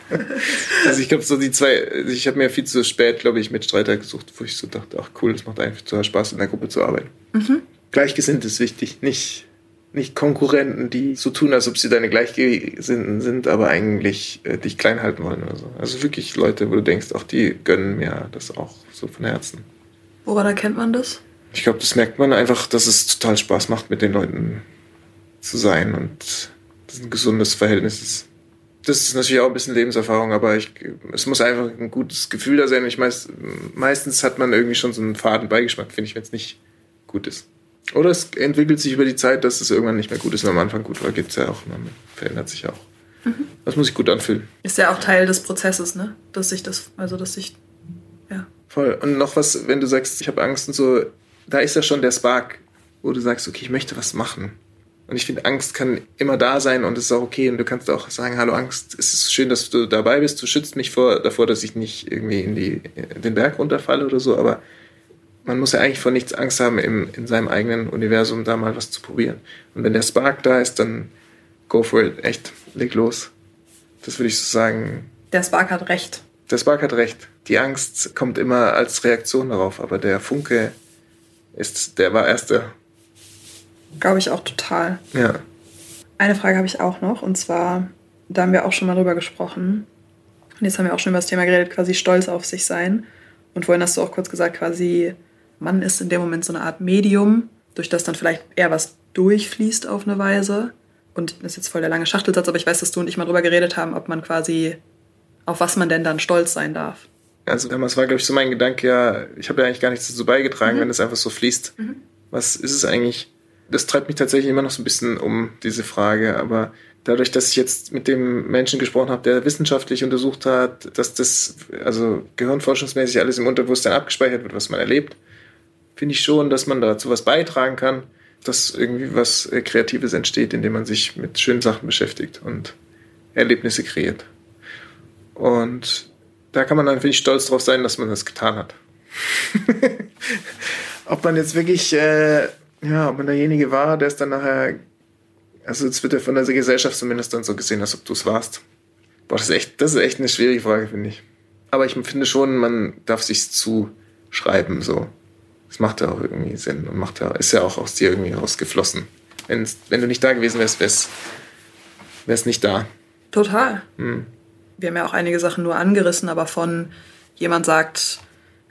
[laughs] also ich glaube, so die zwei, also ich habe mir viel zu spät, glaube ich, Mitstreiter gesucht, wo ich so dachte, ach cool, das macht einfach total Spaß, in der Gruppe zu arbeiten. Mhm. Gleichgesinnt ist wichtig, nicht, nicht Konkurrenten, die so tun, als ob sie deine Gleichgesinnten sind, aber eigentlich äh, dich klein halten wollen oder so. Also wirklich Leute, wo du denkst, auch die gönnen mir das auch so von Herzen. Woran erkennt man das? Ich glaube, das merkt man einfach, dass es total Spaß macht, mit den Leuten zu sein und das ein gesundes Verhältnis ist. Das ist natürlich auch ein bisschen Lebenserfahrung, aber ich, es muss einfach ein gutes Gefühl da sein. Ich meist, meistens hat man irgendwie schon so einen faden Beigeschmack, finde ich, wenn es nicht gut ist. Oder es entwickelt sich über die Zeit, dass es irgendwann nicht mehr gut ist und am Anfang gut war. Gibt es ja auch, man verändert sich auch. Das muss sich gut anfühlen. Ist ja auch Teil des Prozesses, ne? Dass sich das, also dass sich, ja. Voll. Und noch was, wenn du sagst, ich habe Angst und so, da ist ja schon der Spark, wo du sagst, okay, ich möchte was machen. Und ich finde, Angst kann immer da sein und es ist auch okay. Und du kannst auch sagen, hallo Angst, es ist schön, dass du dabei bist. Du schützt mich vor, davor, dass ich nicht irgendwie in, die, in den Berg runterfalle oder so. Aber man muss ja eigentlich vor nichts Angst haben, im, in seinem eigenen Universum da mal was zu probieren. Und wenn der Spark da ist, dann go for it. Echt, leg los. Das würde ich so sagen. Der Spark hat recht. Der Spark hat recht. Die Angst kommt immer als Reaktion darauf, aber der Funke ist, der war erster. Glaube ich auch total. Ja. Eine Frage habe ich auch noch und zwar, da haben wir auch schon mal drüber gesprochen. Und jetzt haben wir auch schon über das Thema geredet, quasi stolz auf sich sein. Und vorhin hast du auch kurz gesagt, quasi, man ist in dem Moment so eine Art Medium, durch das dann vielleicht eher was durchfließt auf eine Weise. Und das ist jetzt voll der lange Schachtelsatz, aber ich weiß, dass du und ich mal drüber geredet haben, ob man quasi, auf was man denn dann stolz sein darf. Also damals war, glaube ich, so mein Gedanke, ja, ich habe ja eigentlich gar nichts dazu beigetragen, wenn es einfach so fließt. Was ist es eigentlich? Das treibt mich tatsächlich immer noch so ein bisschen um, diese Frage. Aber dadurch, dass ich jetzt mit dem Menschen gesprochen habe, der wissenschaftlich untersucht hat, dass das, also gehirnforschungsmäßig alles im Unterbewusstsein abgespeichert wird, was man erlebt, finde ich schon, dass man dazu was beitragen kann, dass irgendwie was äh, Kreatives entsteht, indem man sich mit schönen Sachen beschäftigt und Erlebnisse kreiert. Und da kann man dann, finde ich, stolz drauf sein, dass man das getan hat. [laughs] ob man jetzt wirklich, äh, ja, ob man derjenige war, der es dann nachher, also es wird ja von der Gesellschaft zumindest dann so gesehen, als ob du es warst. Boah, das ist echt, das ist echt eine schwierige Frage, finde ich. Aber ich finde schon, man darf sich zuschreiben, so. Das macht ja auch irgendwie Sinn und macht ja, ist ja auch aus dir irgendwie rausgeflossen. Wenn's, wenn du nicht da gewesen wärst, wär's, wär's nicht da. Total. Hm. Wir haben ja auch einige Sachen nur angerissen, aber von jemand sagt,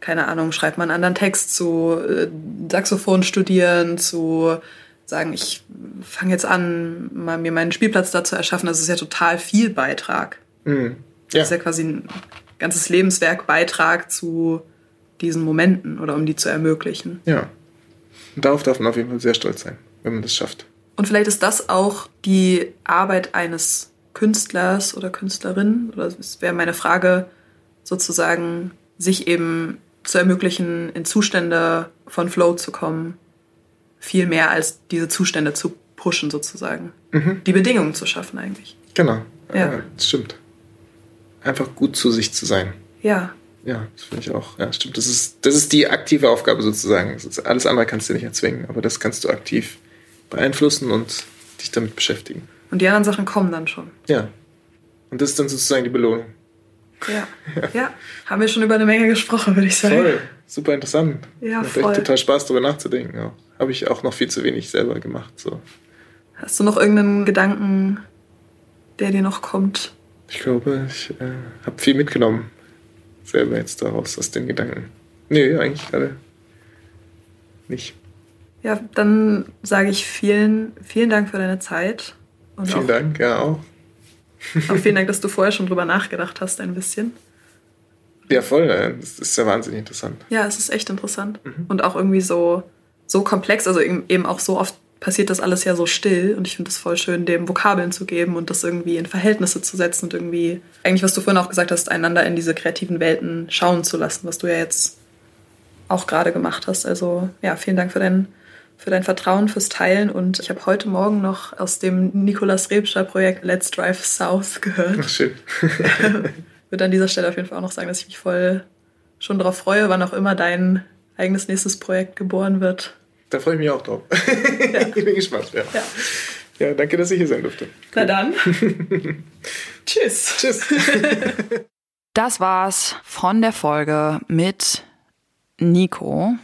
keine Ahnung, schreibt mal einen anderen Text zu äh, Saxophon studieren, zu sagen, ich fange jetzt an, mal mir meinen Spielplatz da zu erschaffen. Das ist ja total viel Beitrag. Hm. Das ist ja quasi ein ganzes Lebenswerk Beitrag zu diesen Momenten oder um die zu ermöglichen. Ja. Und darauf darf man auf jeden Fall sehr stolz sein, wenn man das schafft. Und vielleicht ist das auch die Arbeit eines Künstlers oder Künstlerin, oder es wäre meine Frage, sozusagen, sich eben zu ermöglichen, in Zustände von Flow zu kommen, viel mehr als diese Zustände zu pushen, sozusagen. Mhm. Die Bedingungen zu schaffen, eigentlich. Genau. Ja. das stimmt. Einfach gut zu sich zu sein. Ja. Ja, das finde ich auch. Ja, stimmt. Das ist, das ist die aktive Aufgabe sozusagen. Alles andere kannst du nicht erzwingen, aber das kannst du aktiv beeinflussen und dich damit beschäftigen. Und die anderen Sachen kommen dann schon. Ja. Und das ist dann sozusagen die Belohnung. Ja. Ja. ja. Haben wir schon über eine Menge gesprochen, würde ich sagen. Voll. Super interessant. Ja, Macht voll. echt total Spaß, darüber nachzudenken. Auch. Habe ich auch noch viel zu wenig selber gemacht. So. Hast du noch irgendeinen Gedanken, der dir noch kommt? Ich glaube, ich äh, habe viel mitgenommen. Selber jetzt daraus, aus den Gedanken. Nee, eigentlich gerade nicht. Ja, dann sage ich vielen, vielen Dank für deine Zeit. Und Vielen Dank, ja auch. Auch vielen Dank, dass du vorher schon drüber nachgedacht hast, ein bisschen. Ja, voll. äh, Das ist ja wahnsinnig interessant. Ja, es ist echt interessant. Mhm. Und auch irgendwie so, so komplex, also eben auch so oft passiert das alles ja so still und ich finde es voll schön, dem Vokabeln zu geben und das irgendwie in Verhältnisse zu setzen und irgendwie, eigentlich, was du vorhin auch gesagt hast, einander in diese kreativen Welten schauen zu lassen, was du ja jetzt auch gerade gemacht hast. Also ja, vielen Dank für dein, für dein Vertrauen, fürs Teilen und ich habe heute Morgen noch aus dem Nikolas Rebscher Projekt Let's Drive South gehört. Ach, schön. [laughs] würde an dieser Stelle auf jeden Fall auch noch sagen, dass ich mich voll schon darauf freue, wann auch immer dein eigenes nächstes Projekt geboren wird. Da freue ich mich auch drauf. [laughs] ich bin gespannt. Ja. Ja. ja, danke, dass ich hier sein durfte. Na dann. [laughs] Tschüss. Tschüss. Das war's von der Folge mit Nico.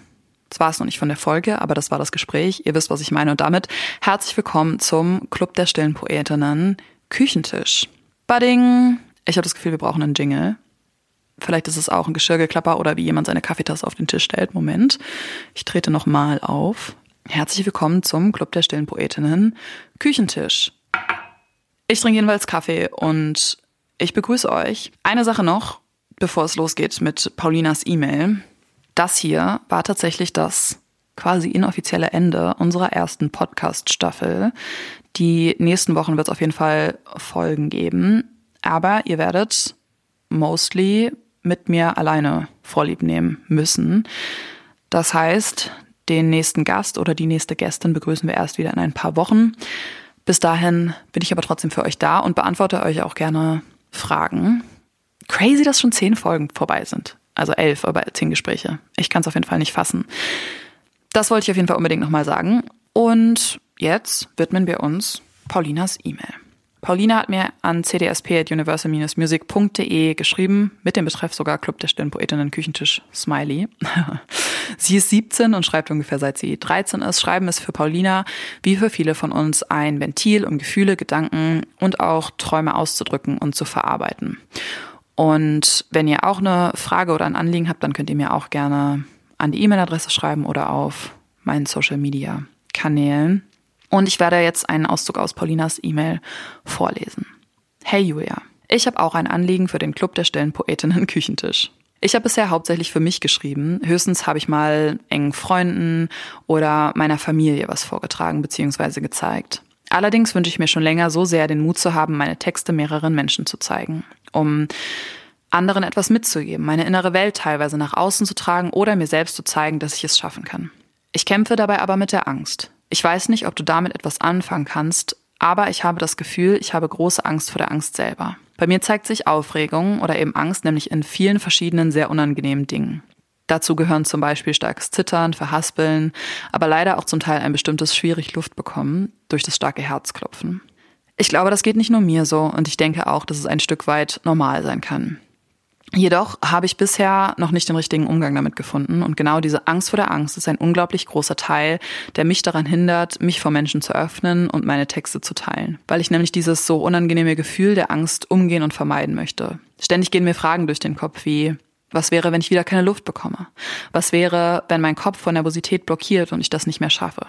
Das war es noch nicht von der Folge, aber das war das Gespräch. Ihr wisst, was ich meine. Und damit herzlich willkommen zum Club der stillen Poetinnen Küchentisch. Budding. Ich habe das Gefühl, wir brauchen einen Jingle. Vielleicht ist es auch ein Geschirrgeklapper oder wie jemand seine Kaffeetasse auf den Tisch stellt. Moment. Ich trete nochmal auf. Herzlich willkommen zum Club der stillen Poetinnen Küchentisch. Ich trinke jedenfalls Kaffee und ich begrüße euch. Eine Sache noch, bevor es losgeht mit Paulinas E-Mail. Das hier war tatsächlich das quasi inoffizielle Ende unserer ersten Podcast-Staffel. Die nächsten Wochen wird es auf jeden Fall Folgen geben. Aber ihr werdet mostly mit mir alleine Vorlieb nehmen müssen. Das heißt, den nächsten Gast oder die nächste Gästin begrüßen wir erst wieder in ein paar Wochen. Bis dahin bin ich aber trotzdem für euch da und beantworte euch auch gerne Fragen. Crazy, dass schon zehn Folgen vorbei sind. Also elf, aber zehn Gespräche. Ich kann es auf jeden Fall nicht fassen. Das wollte ich auf jeden Fall unbedingt nochmal sagen. Und jetzt widmen wir uns Paulinas E-Mail. Paulina hat mir an cdsp.universal-music.de geschrieben, mit dem Betreff sogar Club der stillen Poetinnen Küchentisch Smiley. [laughs] sie ist 17 und schreibt ungefähr seit sie 13 ist. Schreiben ist für Paulina, wie für viele von uns, ein Ventil, um Gefühle, Gedanken und auch Träume auszudrücken und zu verarbeiten. Und wenn ihr auch eine Frage oder ein Anliegen habt, dann könnt ihr mir auch gerne an die E-Mail-Adresse schreiben oder auf meinen Social-Media-Kanälen. Und ich werde jetzt einen Auszug aus Paulinas E-Mail vorlesen. Hey Julia, ich habe auch ein Anliegen für den Club der stillen Poetinnen Küchentisch. Ich habe bisher hauptsächlich für mich geschrieben. Höchstens habe ich mal engen Freunden oder meiner Familie was vorgetragen bzw. gezeigt. Allerdings wünsche ich mir schon länger so sehr den Mut zu haben, meine Texte mehreren Menschen zu zeigen, um anderen etwas mitzugeben, meine innere Welt teilweise nach außen zu tragen oder mir selbst zu zeigen, dass ich es schaffen kann. Ich kämpfe dabei aber mit der Angst. Ich weiß nicht, ob du damit etwas anfangen kannst, aber ich habe das Gefühl, ich habe große Angst vor der Angst selber. Bei mir zeigt sich Aufregung oder eben Angst nämlich in vielen verschiedenen sehr unangenehmen Dingen. Dazu gehören zum Beispiel starkes Zittern, Verhaspeln, aber leider auch zum Teil ein bestimmtes schwierig Luft bekommen durch das starke Herzklopfen. Ich glaube, das geht nicht nur mir so und ich denke auch, dass es ein Stück weit normal sein kann. Jedoch habe ich bisher noch nicht den richtigen Umgang damit gefunden und genau diese Angst vor der Angst ist ein unglaublich großer Teil, der mich daran hindert, mich vor Menschen zu öffnen und meine Texte zu teilen, weil ich nämlich dieses so unangenehme Gefühl der Angst umgehen und vermeiden möchte. Ständig gehen mir Fragen durch den Kopf wie, was wäre, wenn ich wieder keine Luft bekomme? Was wäre, wenn mein Kopf von Nervosität blockiert und ich das nicht mehr schaffe?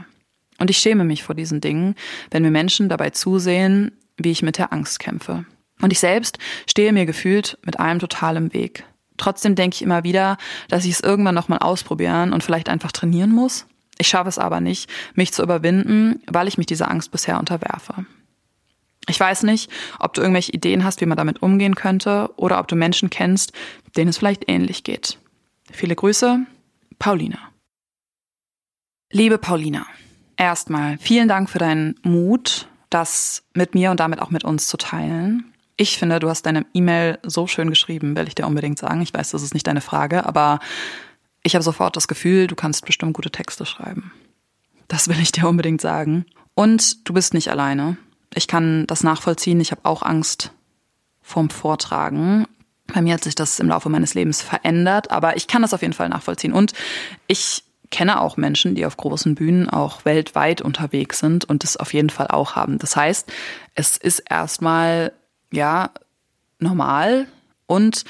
Und ich schäme mich vor diesen Dingen, wenn mir Menschen dabei zusehen, wie ich mit der Angst kämpfe. Und ich selbst stehe mir gefühlt mit allem total im Weg. Trotzdem denke ich immer wieder, dass ich es irgendwann nochmal ausprobieren und vielleicht einfach trainieren muss. Ich schaffe es aber nicht, mich zu überwinden, weil ich mich dieser Angst bisher unterwerfe. Ich weiß nicht, ob du irgendwelche Ideen hast, wie man damit umgehen könnte oder ob du Menschen kennst, denen es vielleicht ähnlich geht. Viele Grüße, Paulina. Liebe Paulina, erstmal vielen Dank für deinen Mut, das mit mir und damit auch mit uns zu teilen. Ich finde, du hast deine E-Mail so schön geschrieben, will ich dir unbedingt sagen. Ich weiß, das ist nicht deine Frage, aber ich habe sofort das Gefühl, du kannst bestimmt gute Texte schreiben. Das will ich dir unbedingt sagen. Und du bist nicht alleine. Ich kann das nachvollziehen. Ich habe auch Angst vorm Vortragen. Bei mir hat sich das im Laufe meines Lebens verändert, aber ich kann das auf jeden Fall nachvollziehen. Und ich kenne auch Menschen, die auf großen Bühnen auch weltweit unterwegs sind und das auf jeden Fall auch haben. Das heißt, es ist erstmal, ja, normal und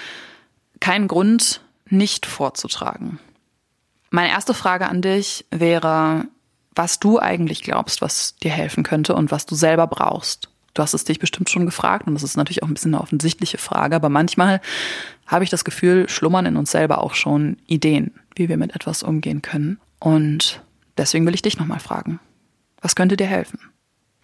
kein Grund, nicht vorzutragen. Meine erste Frage an dich wäre, was du eigentlich glaubst, was dir helfen könnte und was du selber brauchst. Du hast es dich bestimmt schon gefragt und das ist natürlich auch ein bisschen eine offensichtliche Frage, aber manchmal habe ich das Gefühl, schlummern in uns selber auch schon Ideen, wie wir mit etwas umgehen können. Und deswegen will ich dich nochmal fragen, was könnte dir helfen?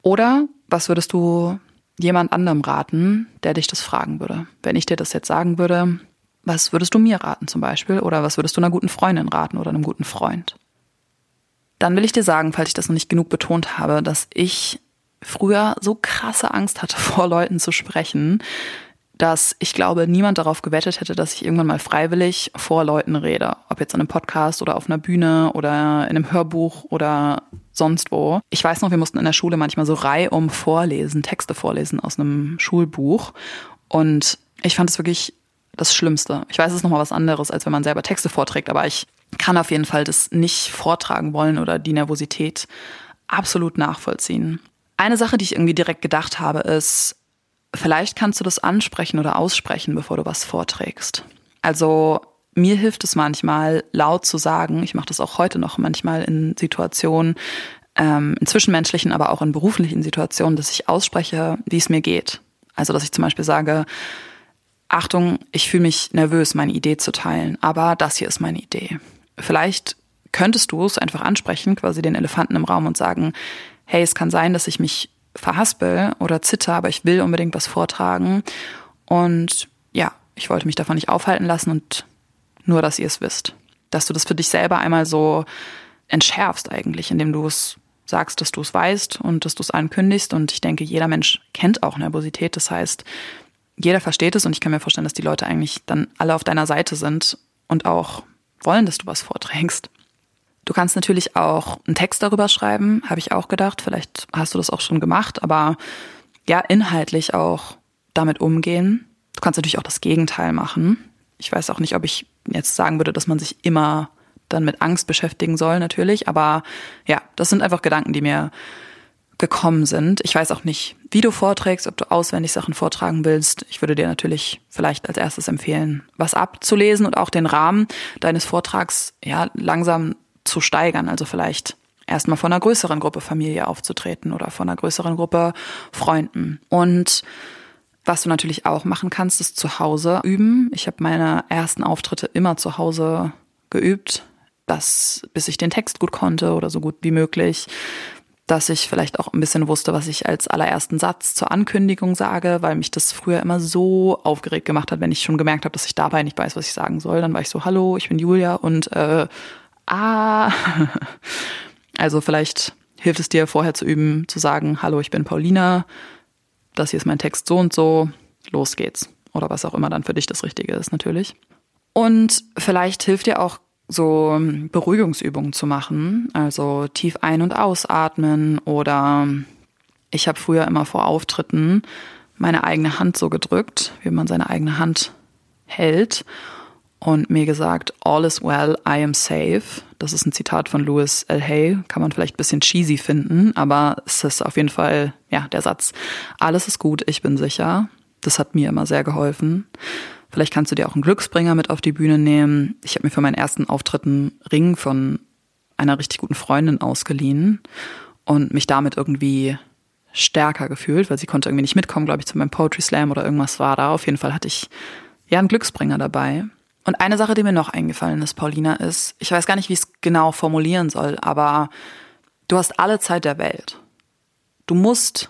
Oder was würdest du jemand anderem raten, der dich das fragen würde? Wenn ich dir das jetzt sagen würde, was würdest du mir raten zum Beispiel? Oder was würdest du einer guten Freundin raten oder einem guten Freund? Dann will ich dir sagen, falls ich das noch nicht genug betont habe, dass ich früher so krasse Angst hatte, [laughs] vor Leuten zu sprechen, dass ich glaube, niemand darauf gewettet hätte, dass ich irgendwann mal freiwillig vor Leuten rede. Ob jetzt in einem Podcast oder auf einer Bühne oder in einem Hörbuch oder sonst wo. Ich weiß noch, wir mussten in der Schule manchmal so reihum vorlesen, Texte vorlesen aus einem Schulbuch. Und ich fand es wirklich das Schlimmste. Ich weiß, es ist nochmal was anderes, als wenn man selber Texte vorträgt, aber ich kann auf jeden Fall das nicht vortragen wollen oder die Nervosität absolut nachvollziehen. Eine Sache, die ich irgendwie direkt gedacht habe, ist, vielleicht kannst du das ansprechen oder aussprechen, bevor du was vorträgst. Also mir hilft es manchmal, laut zu sagen, ich mache das auch heute noch manchmal in Situationen, ähm, in zwischenmenschlichen, aber auch in beruflichen Situationen, dass ich ausspreche, wie es mir geht. Also dass ich zum Beispiel sage, Achtung, ich fühle mich nervös, meine Idee zu teilen, aber das hier ist meine Idee. Vielleicht könntest du es einfach ansprechen, quasi den Elefanten im Raum und sagen, hey, es kann sein, dass ich mich verhaspel oder zitter, aber ich will unbedingt was vortragen. Und ja, ich wollte mich davon nicht aufhalten lassen und nur, dass ihr es wisst. Dass du das für dich selber einmal so entschärfst eigentlich, indem du es sagst, dass du es weißt und dass du es ankündigst. Und ich denke, jeder Mensch kennt auch Nervosität. Das heißt, jeder versteht es und ich kann mir vorstellen, dass die Leute eigentlich dann alle auf deiner Seite sind und auch wollen, dass du was vorträgst. Du kannst natürlich auch einen Text darüber schreiben, habe ich auch gedacht. Vielleicht hast du das auch schon gemacht, aber ja, inhaltlich auch damit umgehen. Du kannst natürlich auch das Gegenteil machen. Ich weiß auch nicht, ob ich jetzt sagen würde, dass man sich immer dann mit Angst beschäftigen soll, natürlich. Aber ja, das sind einfach Gedanken, die mir gekommen sind. Ich weiß auch nicht, wie du vorträgst, ob du auswendig Sachen vortragen willst. Ich würde dir natürlich vielleicht als erstes empfehlen, was abzulesen und auch den Rahmen deines Vortrags ja langsam zu steigern. Also vielleicht erstmal von einer größeren Gruppe Familie aufzutreten oder von einer größeren Gruppe Freunden. Und was du natürlich auch machen kannst, ist zu Hause üben. Ich habe meine ersten Auftritte immer zu Hause geübt, das, bis ich den Text gut konnte oder so gut wie möglich dass ich vielleicht auch ein bisschen wusste, was ich als allerersten Satz zur Ankündigung sage, weil mich das früher immer so aufgeregt gemacht hat, wenn ich schon gemerkt habe, dass ich dabei nicht weiß, was ich sagen soll. Dann war ich so, hallo, ich bin Julia und äh, ah. Also vielleicht hilft es dir vorher zu üben, zu sagen, hallo, ich bin Paulina, das hier ist mein Text so und so, los geht's. Oder was auch immer dann für dich das Richtige ist, natürlich. Und vielleicht hilft dir auch so Beruhigungsübungen zu machen, also tief ein- und ausatmen oder ich habe früher immer vor Auftritten meine eigene Hand so gedrückt, wie man seine eigene Hand hält und mir gesagt, all is well, I am safe. Das ist ein Zitat von Louis L. Hay, kann man vielleicht ein bisschen cheesy finden, aber es ist auf jeden Fall, ja, der Satz, alles ist gut, ich bin sicher. Das hat mir immer sehr geholfen. Vielleicht kannst du dir auch einen Glücksbringer mit auf die Bühne nehmen. Ich habe mir für meinen ersten Auftritt einen Ring von einer richtig guten Freundin ausgeliehen und mich damit irgendwie stärker gefühlt, weil sie konnte irgendwie nicht mitkommen, glaube ich, zu meinem Poetry Slam oder irgendwas war da. Auf jeden Fall hatte ich ja einen Glücksbringer dabei. Und eine Sache, die mir noch eingefallen ist, Paulina, ist, ich weiß gar nicht, wie ich es genau formulieren soll, aber du hast alle Zeit der Welt. Du musst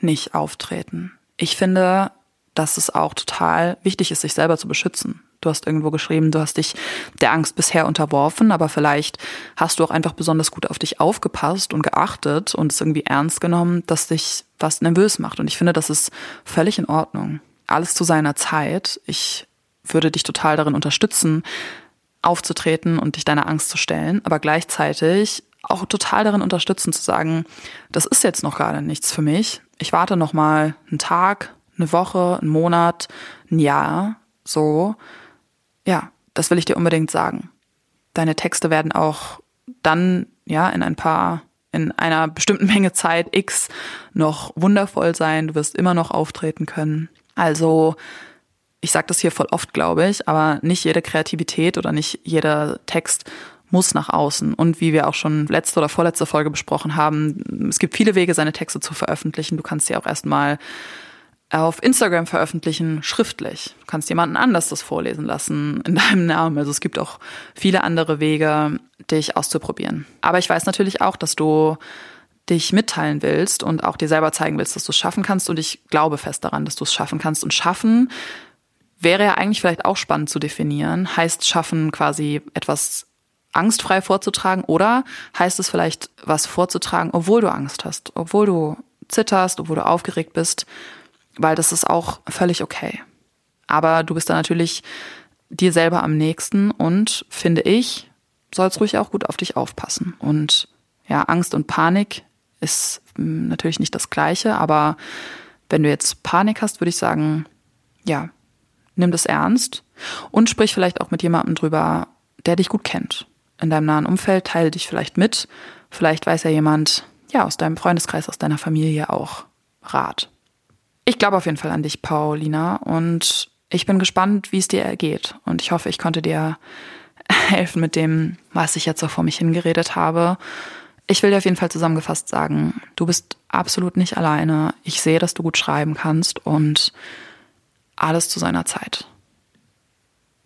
nicht auftreten. Ich finde, dass es auch total wichtig ist, sich selber zu beschützen. Du hast irgendwo geschrieben, du hast dich der Angst bisher unterworfen, aber vielleicht hast du auch einfach besonders gut auf dich aufgepasst und geachtet und es irgendwie ernst genommen, dass dich was nervös macht. Und ich finde, das ist völlig in Ordnung. Alles zu seiner Zeit. Ich würde dich total darin unterstützen, aufzutreten und dich deiner Angst zu stellen, aber gleichzeitig auch total darin unterstützen zu sagen, das ist jetzt noch gerade nichts für mich. Ich warte noch mal einen Tag, eine Woche, einen Monat, ein Jahr, so. Ja, das will ich dir unbedingt sagen. Deine Texte werden auch dann, ja, in ein paar, in einer bestimmten Menge Zeit X noch wundervoll sein. Du wirst immer noch auftreten können. Also, ich sage das hier voll oft, glaube ich, aber nicht jede Kreativität oder nicht jeder Text muss nach außen. Und wie wir auch schon letzte oder vorletzte Folge besprochen haben, es gibt viele Wege, seine Texte zu veröffentlichen. Du kannst sie auch erstmal auf Instagram veröffentlichen, schriftlich. Du kannst jemanden anders das vorlesen lassen in [laughs] deinem Namen. Also es gibt auch viele andere Wege, dich auszuprobieren. Aber ich weiß natürlich auch, dass du dich mitteilen willst und auch dir selber zeigen willst, dass du es schaffen kannst. Und ich glaube fest daran, dass du es schaffen kannst. Und schaffen wäre ja eigentlich vielleicht auch spannend zu definieren. Heißt schaffen quasi etwas angstfrei vorzutragen oder heißt es vielleicht was vorzutragen, obwohl du Angst hast, obwohl du zitterst, obwohl du aufgeregt bist weil das ist auch völlig okay. Aber du bist da natürlich dir selber am nächsten und finde ich, sollst ruhig auch gut auf dich aufpassen. Und ja, Angst und Panik ist hm, natürlich nicht das Gleiche, aber wenn du jetzt Panik hast, würde ich sagen, ja, nimm das ernst und sprich vielleicht auch mit jemandem drüber, der dich gut kennt. In deinem nahen Umfeld teile dich vielleicht mit. Vielleicht weiß ja jemand, ja, aus deinem Freundeskreis, aus deiner Familie auch Rat. Ich glaube auf jeden Fall an dich, Paulina, und ich bin gespannt, wie es dir ergeht. Und ich hoffe, ich konnte dir [laughs] helfen mit dem, was ich jetzt so vor mich hingeredet habe. Ich will dir auf jeden Fall zusammengefasst sagen, du bist absolut nicht alleine. Ich sehe, dass du gut schreiben kannst und alles zu seiner Zeit.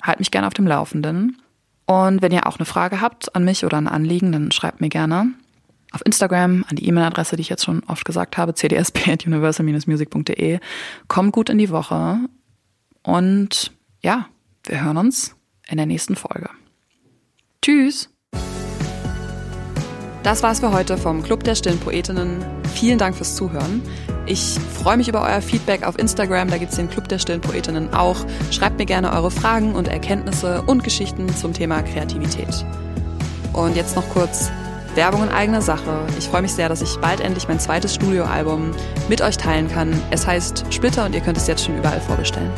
Halt mich gerne auf dem Laufenden. Und wenn ihr auch eine Frage habt an mich oder ein Anliegen, dann schreibt mir gerne auf Instagram an die E-Mail-Adresse, die ich jetzt schon oft gesagt habe, cdsp.universal-music.de. Kommt gut in die Woche und ja, wir hören uns in der nächsten Folge. Tschüss! Das war's für heute vom Club der Stillen Poetinnen. Vielen Dank fürs Zuhören. Ich freue mich über euer Feedback auf Instagram, da gibt's den Club der Stillen Poetinnen auch. Schreibt mir gerne eure Fragen und Erkenntnisse und Geschichten zum Thema Kreativität. Und jetzt noch kurz Werbung in eigener Sache. Ich freue mich sehr, dass ich bald endlich mein zweites Studioalbum mit euch teilen kann. Es heißt Splitter und ihr könnt es jetzt schon überall vorbestellen.